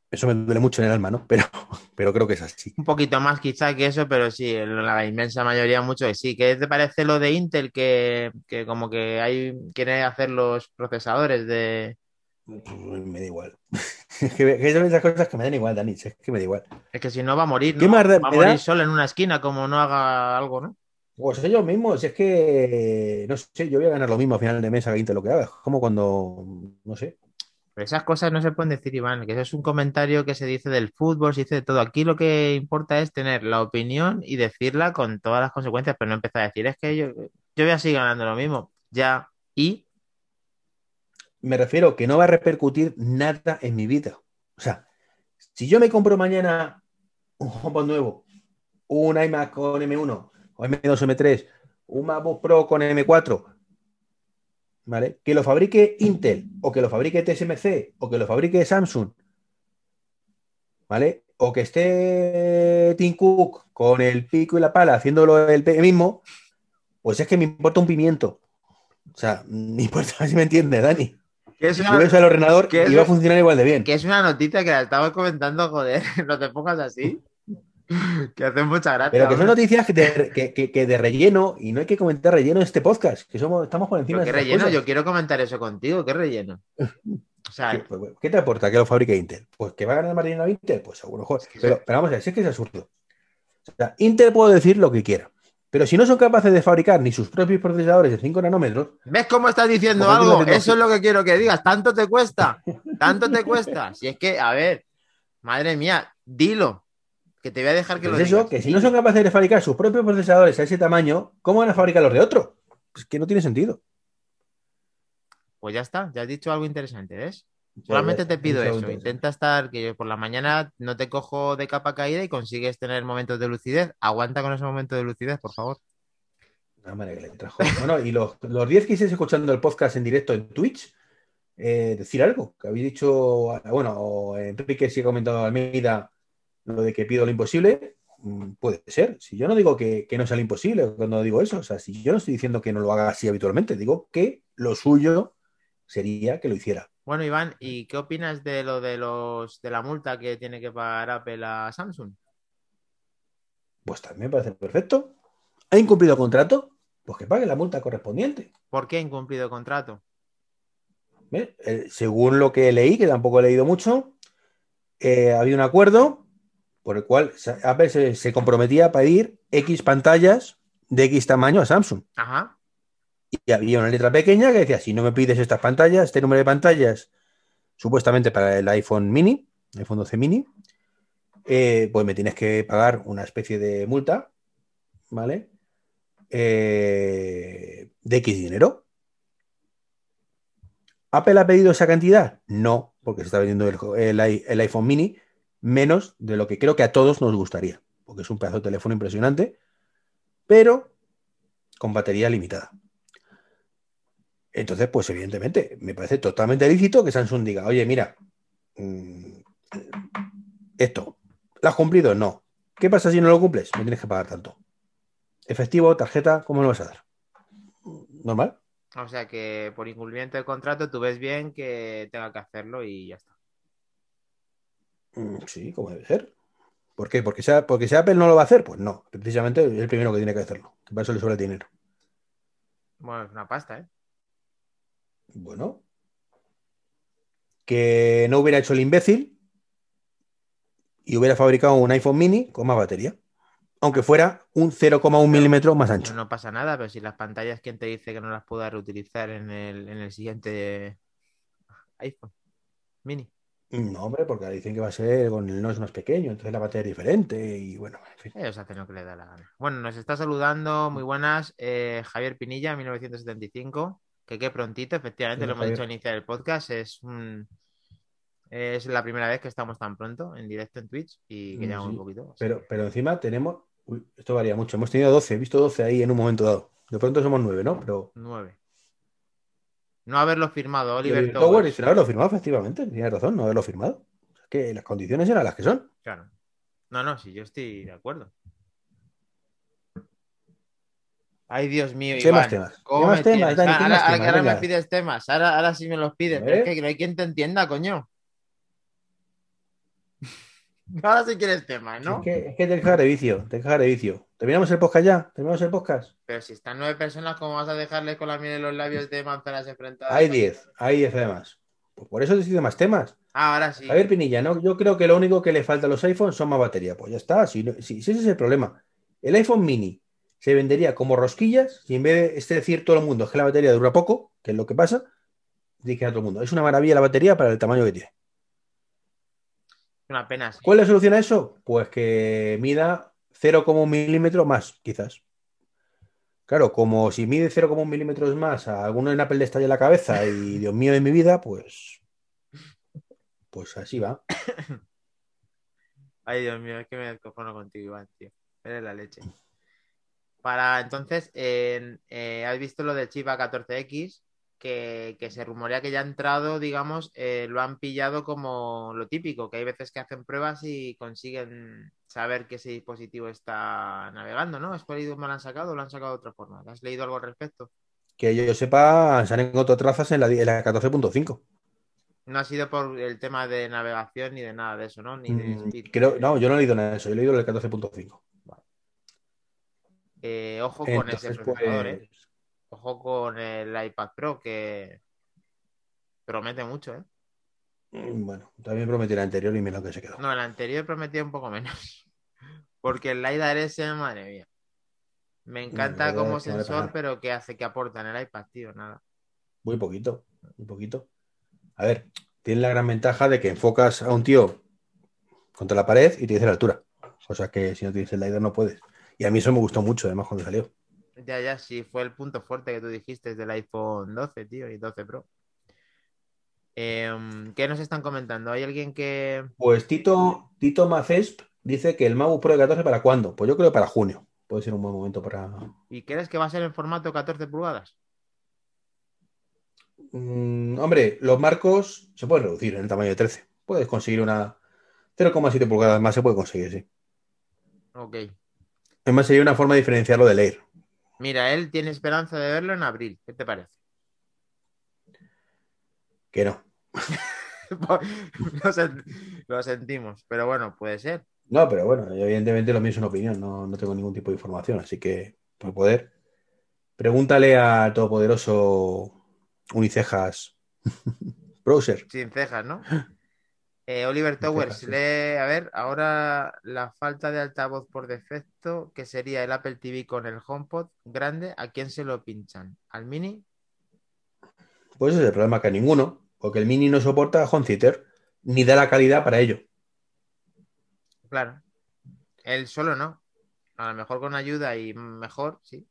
eso me duele mucho en el alma, ¿no? Pero, (laughs) pero creo que es así. Un poquito más quizá que eso, pero sí, la inmensa mayoría mucho que sí. ¿Qué te parece lo de Intel que, que como que hay quiere hacer los procesadores de... Me da igual. (laughs) es que, son esas cosas que me dan igual, Dani. Es que me da igual. Es que si no va a morir, ¿no? va a morir solo en una esquina como no haga algo, ¿no? Pues ellos mismos, es que, no sé, yo voy a ganar lo mismo a final de mes a Intel lo que haga. Como cuando, no sé, esas cosas no se pueden decir, Iván, que eso es un comentario que se dice del fútbol, se dice de todo. Aquí lo que importa es tener la opinión y decirla con todas las consecuencias, pero no empezar a decir, es que yo, yo voy a seguir ganando lo mismo. Ya, y. Me refiero que no va a repercutir nada en mi vida. O sea, si yo me compro mañana un HomePod nuevo, un iMac con M1, o M2, M3, un MacBook Pro con M4, que lo fabrique Intel, o que lo fabrique TSMC, o que lo fabrique Samsung, ¿vale? O que esté Tim Cook con el pico y la pala haciéndolo el mismo, pues es que me importa un pimiento. O sea, (laughs) me importa si me entiende, Dani. Que es una, el ordenador que iba a funcionar igual de bien. Que es una noticia que la estaba comentando, joder, (laughs) no te pongas así. (laughs) que hacen mucha gracia. Pero que son noticias que de, relleno, y no hay que comentar relleno en este podcast, que somos, estamos por encima de ¿Qué relleno? Yo quiero comentar eso contigo, ¿qué relleno? O sea, (laughs) pues, ¿Qué, te aporta que lo fabrique Intel? Pues que va a ganar más dinero a Intel, pues seguro mejor. pero, vamos a ver, es que es absurdo. O sea, Intel puede decir lo que quiera. Pero si no son capaces de fabricar ni sus propios procesadores de 5 nanómetros. ¿Ves cómo estás diciendo pues algo? Eso es lo que quiero que digas. Tanto te cuesta. Tanto te cuesta. (laughs) Si es que, a ver, madre mía, dilo. Que te voy a dejar que pues lo eso, que si no son capaces de fabricar sus propios procesadores a ese tamaño, ¿cómo van a fabricar los de otro? Es que no tiene sentido. Pues ya está, ya has dicho algo interesante, ¿ves? Solamente te pido eso. Intenta estar que por la mañana no te cojo de capa caída y consigues tener momentos de lucidez. Aguanta con ese momento de lucidez, por favor. Bueno, y los 10 que estéis escuchando el podcast en directo en Twitch, eh, decir algo que habéis dicho, bueno, Enrique sí ha comentado Almeida lo de que pido lo imposible, mm, puede ser. Si yo no digo que, no sea lo imposible cuando digo eso, o sea, si yo no estoy diciendo que no lo haga así habitualmente, digo que lo suyo sería que lo hiciera. Bueno, Iván, ¿y qué opinas de lo de los de la multa que tiene que pagar Apple a Samsung? Pues también me parece perfecto. ¿Ha incumplido contrato? Pues que pague la multa correspondiente. ¿Por qué ha incumplido contrato? Eh, según lo que leí, que tampoco he leído mucho, eh, había un acuerdo por el cual Apple se, comprometía a pedir X pantallas de X tamaño a Samsung. Ajá. Y había una letra pequeña que decía, si no me pides estas pantallas, este número de pantallas, supuestamente para el iPhone mini, iPhone 12 mini, eh, pues me tienes que pagar una especie de multa, ¿vale? Eh, de X dinero. ¿Apple ha pedido esa cantidad? No, porque se está vendiendo el iPhone mini menos de lo que creo que a todos nos gustaría, porque es un pedazo de teléfono impresionante, pero con batería limitada. Entonces, pues evidentemente, me parece totalmente lícito que Samsung diga, oye, mira, mm, esto, ¿lo has cumplido? No. ¿Qué pasa si no lo cumples? Me tienes que pagar tanto. Efectivo, tarjeta, ¿cómo lo vas a dar? ¿Normal? O sea que por incumplimiento del contrato tú ves bien que tenga que hacerlo y ya está. Mm, sí, como debe ser. ¿Por qué? ¿Porque sea, porque Apple no lo va a hacer? Pues no, precisamente es el primero que tiene que hacerlo. Que para eso le sobra el dinero. Bueno, es una pasta, ¿eh? Bueno. Que no hubiera hecho el imbécil y hubiera fabricado un iPhone mini con más batería. Aunque fuera un 0,1 milímetro más ancho. No, pasa nada, pero si las pantallas, ¿quién te dice que no las pueda reutilizar en el, en el siguiente iPhone mini? No, hombre, porque dicen que va a ser con el es más pequeño, entonces la batería es diferente y bueno, en fin. Ellos hacen lo que les da la gana. Bueno, nos está saludando, muy buenas, eh, Javier Pinilla, 1975, que qué prontito, efectivamente, lo hemos dicho al iniciar el podcast, es un, Es la primera vez que estamos tan pronto en directo en Twitch y que Mm, llevamos sí. un poquito. Pero, pero encima tenemos. Uy, esto varía mucho. Hemos tenido 12, he visto 12 ahí en un momento dado. De pronto somos 9, ¿no? Pero. Nueve. No haberlo firmado, Oliver. Tower dice, no haberlo firmado, efectivamente. Tienes razón, no haberlo firmado. Es que las condiciones eran las que son. Claro. No, no, sí, yo estoy de acuerdo. Ay, Dios mío, ¿Qué Iván. más temas? ¿Cómo ¿Qué más me temas, tienes? Dani? Ah, ¿Qué ahora, más ahora temas? que ahora me pides temas, ahora, ahora sí me los pides, pero es que no hay quien te entienda, coño. (laughs) Ahora sí quieres temas, ¿no? Es que, es que te cagaré vicio, te cagaré vicio. ¿Terminamos el podcast ya? ¿Terminamos el podcast? Pero si están nueve personas, ¿cómo vas a dejarles con la miel en los labios de manzanas enfrentadas? Hay 10, hay 10 además. Pues por eso he decidido más temas. Ah, ahora sí. Javier Pinilla, ¿no? yo creo que lo único que le falta a los iPhones son más batería. Pues ya está, si, si- si ese es el problema. El iPhone mini se vendería como rosquillas si en vez de este decir todo el mundo es que la batería dura poco, que es lo que pasa, dice a todo el mundo, es una maravilla la batería para el tamaño que tiene. Una pena, sí. ¿Cuál es la solución a eso? Pues que mida 0,1 milímetro más, quizás. Claro, como si mide 0,1 milímetros más, a alguno en Apple le estalla la cabeza y Dios mío de mi vida, pues. Pues así va. (coughs) Ay, Dios mío, es que me descojono contigo, Iván, tío. Eres la leche. Para entonces, en- eh, ¿has visto lo del chip A14X? Que, que se rumorea que ya ha entrado, digamos, eh, lo han pillado como lo típico, que hay veces que hacen pruebas y consiguen saber que ese dispositivo está navegando, ¿no? ¿Es donde lo han sacado o lo han sacado de otra forma? ¿Has leído algo al respecto? Que yo sepa, se han encontrado trazas en la, en la 14.5. No ha sido por el tema de navegación ni de nada de eso, ¿no? Ni de Mm. Creo, no, yo no he leído nada de eso, yo he leído el 14.5. Eh, ojo con ese procesador, ¿eh? pues, Ojo con el iPad Pro que promete mucho, ¿eh? Mm, bueno, también prometí el anterior y mira lo que se quedó. No, el anterior prometía un poco menos. (laughs) Porque el LiDAR ese, madre mía. Me encanta la verdad como es que sensor, pero ¿qué hace? ¿Qué aporta en el iPad, tío? Nada. Muy poquito, muy poquito. A ver, tiene la gran ventaja de que enfocas a un tío contra la pared y te dice la altura. O sea que si no tienes el LiDAR no puedes. Y a mí eso me gustó mucho, además, cuando salió. Ya, ya, sí, fue el punto fuerte que tú dijiste del iPhone 12, tío, y 12 Pro. Em, ¿Qué nos están comentando? ¿Hay alguien que... Pues Tito, Tito Macesp dice que el MacBook Pro de 14 para cuándo? Pues yo creo que para junio. Puede ser un buen momento para. ¿Y crees que va a ser en formato 14 pulgadas? Mm, hombre, los marcos se pueden reducir en el tamaño de 13. Puedes conseguir una 0,7 pulgadas más, se puede conseguir, sí. Ok. Además, sería una forma de diferenciarlo del Air. Mira, él tiene esperanza de verlo en abril. ¿Qué te parece? Que no. (laughs) lo, sen- lo sentimos, pero bueno, puede ser. No, pero bueno, evidentemente lo mío es una opinión, no, no tengo ningún tipo de información, así que por poder, pregúntale al todopoderoso Unicejas (laughs) Browser. Sin cejas, ¿no? Eh, Oliver Towers, lee, a ver, ahora la falta de altavoz por defecto, que sería el Apple TV con el HomePod grande, ¿a quién se lo pinchan? ¿Al Mini? Pues ese es el problema que a ninguno, porque el Mini no soporta home theater, ni da la calidad para ello. Claro. Él solo no. A lo mejor con ayuda y mejor, sí.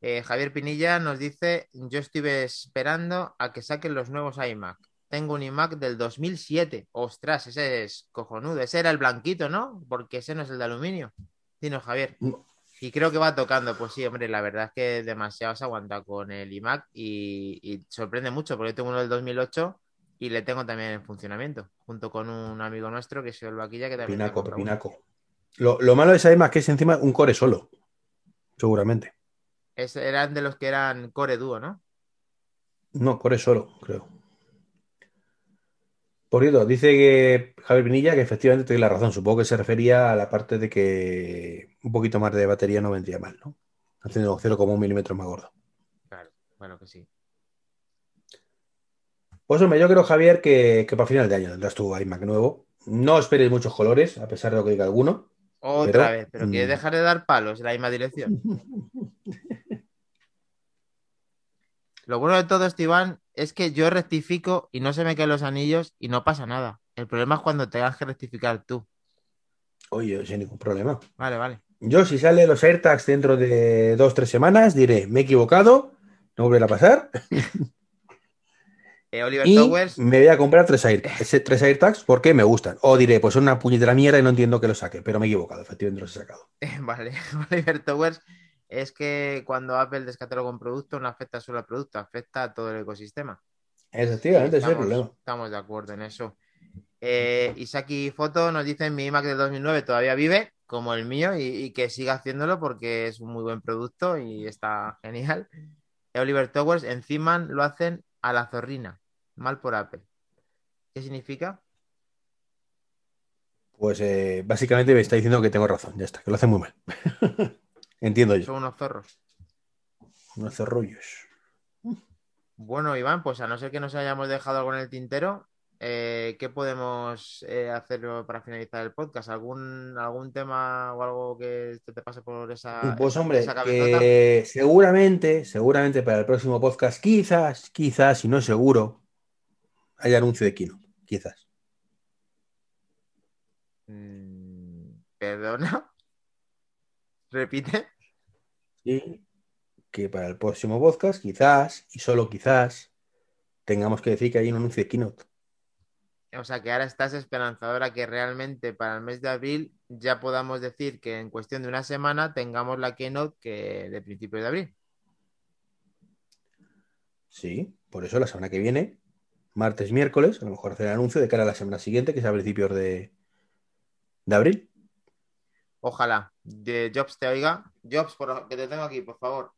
Eh, Javier Pinilla nos dice, yo estuve esperando a que saquen los nuevos iMac. Tengo un iMac del 2007. Ostras, ese es cojonudo. Ese era el blanquito, ¿no? Porque ese no es el de aluminio. Dino, Javier. No. Y creo que va tocando. Pues sí, hombre, la verdad es que demasiado se aguanta con el iMac y, y sorprende mucho porque yo tengo uno del 2008 y le tengo también en funcionamiento, junto con un amigo nuestro que es el Vaquilla que también... Pinaco, pinaco. Lo, lo malo de esa iMac es que es encima un core solo, seguramente. Es- eran de los que eran Core Duo, ¿no? No, core solo, creo. Por cierto, dice que Javier Pinilla que efectivamente te doy la razón. Supongo que se refería a la parte de que un poquito más de batería no vendría mal, ¿no? Haciendo 0,1 milímetros más gordo. Claro, bueno que sí. Pues hombre, yo creo, Javier, que, que para final de año tendrás tu iMac nuevo. No esperes muchos colores, a pesar de lo que diga alguno. Otra Pero, vez, pero quieres mm. dejar de dar palos en la misma dirección. (laughs) Lo bueno de todo esto, Iván, es que yo rectifico y no se me caen los anillos y no pasa nada. El problema es cuando tengas que rectificar tú. Oye, sin ningún problema. Vale, vale. Yo, si salen los AirTags dentro de dos, tres semanas, diré, me he equivocado, no volverá a pasar. (laughs) Eh, Oliver Y Towers, me voy a comprar tres, Air, tres AirTags porque me gustan. O diré, pues son una puñetera mierda y no entiendo que lo saque, pero me he equivocado, efectivamente los he sacado. (laughs) vale, (laughs) Oliver Towers es que cuando Apple descataloga un producto no afecta solo al producto, afecta a todo el ecosistema. Efectivamente, ese es el estamos, problema. estamos de acuerdo en eso. Eh, Isaki Foto nos dice mi iMac del 2009 todavía vive, como el mío, y, y que siga haciéndolo porque es un muy buen producto y está genial. Oliver Towers, encima lo hacen a la zorrina, mal por Apple. ¿Qué significa? Pues eh, básicamente me está diciendo que tengo razón, ya está, que lo hace muy mal. (laughs) Entiendo yo. Son unos zorros. Unos zorrullos. Bueno, Iván, pues a no ser que nos hayamos dejado algo en el tintero, eh, ¿qué podemos eh, hacer para finalizar el podcast? ¿Algún, algún tema o algo que te, te pase por esa, Pues esa- hombre, esa seguramente, seguramente para el próximo podcast, quizás, quizás, y no seguro, haya anuncio de Kino. Quizás. Mm, ¿Perdona? (laughs) ¿Repite? Y que para el próximo podcast, quizás, y solo quizás, tengamos que decir que hay un anuncio de Keynote. O sea, que ahora estás esperanzadora que realmente para el mes de abril ya podamos decir que en cuestión de una semana tengamos la keynote que de principios de abril. Sí, por eso la semana que viene, martes, miércoles, a lo mejor hacer el anuncio de cara a la semana siguiente, que es a principios de, de abril. Ojalá de Jobs te oiga. Jobs, por, que te tengo aquí, por favor.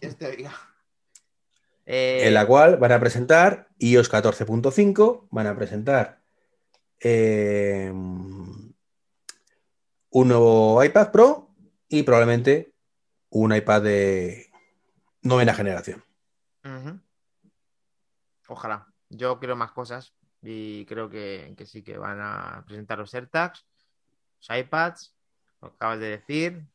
Dios te oiga. (laughs) Eh, en la cual van a presentar iOS 14.5, van a presentar eh, un nuevo iPad Pro y probablemente un iPad de novena generación. Ojalá. Yo creo más cosas y creo que, que sí que van a presentar los AirTags, los iPads, lo acabas de decir,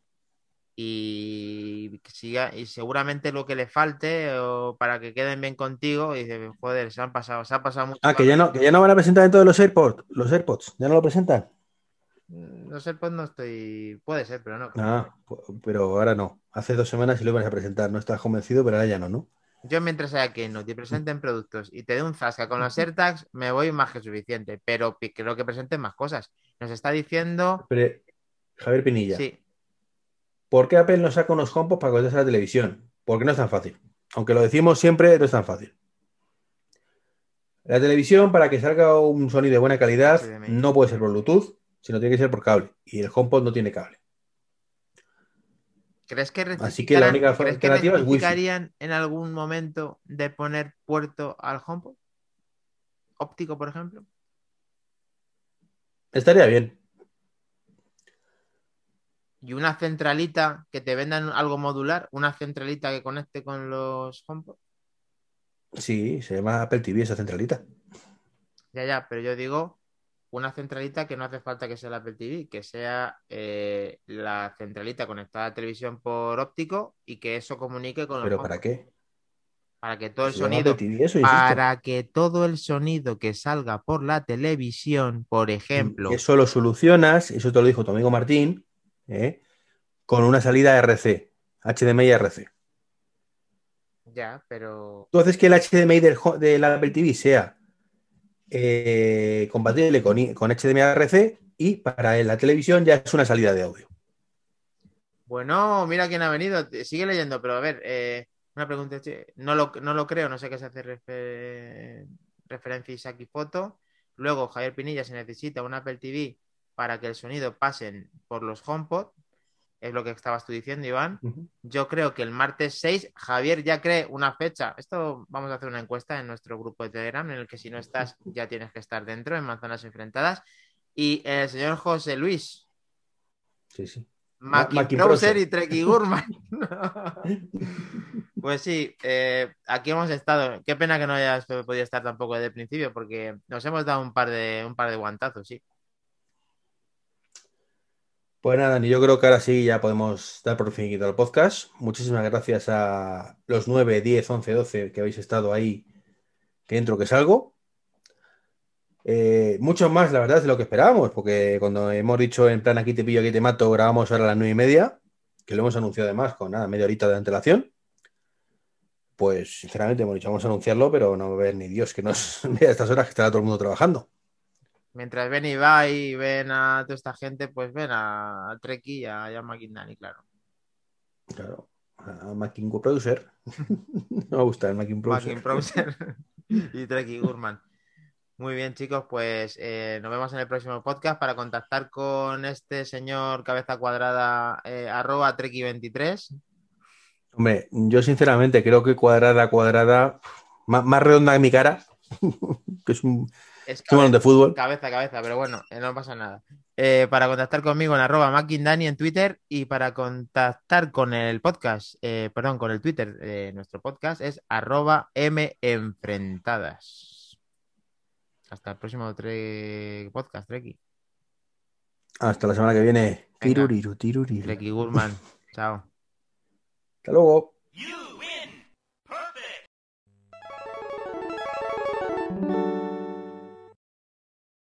y, siga, y seguramente lo que le falte o para que queden bien contigo, y dice, joder, se han pasado, se ha pasado mucho. Ah, que ya no, que ya no van a presentar en todos los AirPods, los AirPods, ya no lo presentan. Los AirPods no estoy. Puede ser, pero no. Ah, pero ahora no. Hace dos semanas sí lo iban a presentar, no estás convencido, pero ahora ya no, ¿no? Yo mientras haya que no te presenten productos y te dé un zasca con los AirTags, me voy más que suficiente. Pero creo que presenten más cosas. Nos está diciendo. Pero, Javier Pinilla, Sí, ¿por qué Apple no saca unos HomePods para conectarse a la televisión? Porque no es tan fácil. Aunque lo decimos siempre, no es tan fácil. La televisión, para que salga un sonido de buena calidad, no puede ser por Bluetooth, sino tiene que ser por cable. Y el HomePod no tiene cable. ¿Crees que Así que la única ¿crees que alternativa es Wi-Fi. rectificarían en algún momento de poner puerto al HomePod? Óptico, por ejemplo. Estaría bien. Y una centralita que te vendan algo modular, una centralita que conecte con los HomePod. Sí, se llama Apple TV esa centralita. Ya, ya, pero yo digo una centralita que no hace falta que sea la Apple TV, que sea eh, la centralita conectada a televisión por óptico y que eso comunique con ¿Pero para qué? Para que todo el sonido, TV, eso, para que todo el sonido que salga por la televisión, por ejemplo, Eso lo solucionas, eso te lo dijo tu amigo Martín, ¿eh? con una salida RC, HDMI y RC. ya, pero Tú haces que el HDMI del, del Apple TV sea eh, compatible con, con HDMI RC y para la televisión ya es una salida de audio. bueno, mira quién ha venido, sigue leyendo, pero a ver, eh, una pregunta, che, no lo, creo, no sé qué se hace refer- referencia Isaac y foto. Luego, Javier Pinilla se necesita un Apple TV para que el sonido pasen por los HomePod, es lo que estabas tú diciendo, Iván. Yo creo que el martes 6, Javier ya cree una fecha. Esto vamos a hacer una encuesta en nuestro grupo de Telegram, en el que si no estás, (laughs) ya tienes que estar dentro, en Manzanas Enfrentadas. Y el señor José Luis, Sí, sí. Browser. y Treki Gurman. (laughs) pues sí, eh, aquí hemos estado. Qué pena que no hayas podido estar tampoco desde el principio, porque nos hemos dado un par de, un par de guantazos, sí. Pues nada, Dani, yo creo que ahora sí ya podemos dar por fin el podcast. Muchísimas gracias a los 9, 10, 11, 12 que habéis estado ahí, que entro, que salgo. Eh, mucho más, la verdad, de lo que esperábamos, porque cuando hemos dicho en plan aquí te pillo, aquí te mato, grabamos ahora a las 9 y media, que lo hemos anunciado además con nada, media horita de antelación. pues sinceramente hemos dicho, vamos a anunciarlo, pero no va ver ni Dios que nos (laughs) vea a estas horas que estará todo el mundo trabajando. Mientras ven y va y ven a toda esta gente, pues ven a, a Treki y a, a McIndani, claro. Claro, a Macking Producer. (laughs) me gusta el Producer. Macking Browser (laughs) y Treki Gurman. Muy bien, chicos, pues eh, nos vemos en el próximo podcast para contactar con este señor cabeza cuadrada, eh, arroba Treki23. Hombre, yo sinceramente creo que cuadrada, cuadrada, más, más redonda que mi cara, (laughs) que es un, Es un balón de fútbol. Cabeza, cabeza, pero bueno, eh, no pasa nada. Eh, para contactar conmigo en arroba McIndani en Twitter y para contactar con el podcast, eh, perdón, con el Twitter de nuestro podcast es arroba Menfrentadas. Hasta el próximo tre- podcast, Treki. Hasta la semana que viene. Venga. Tiruriru, tiruriru. Treki Guzmán. Chao. Hasta luego. You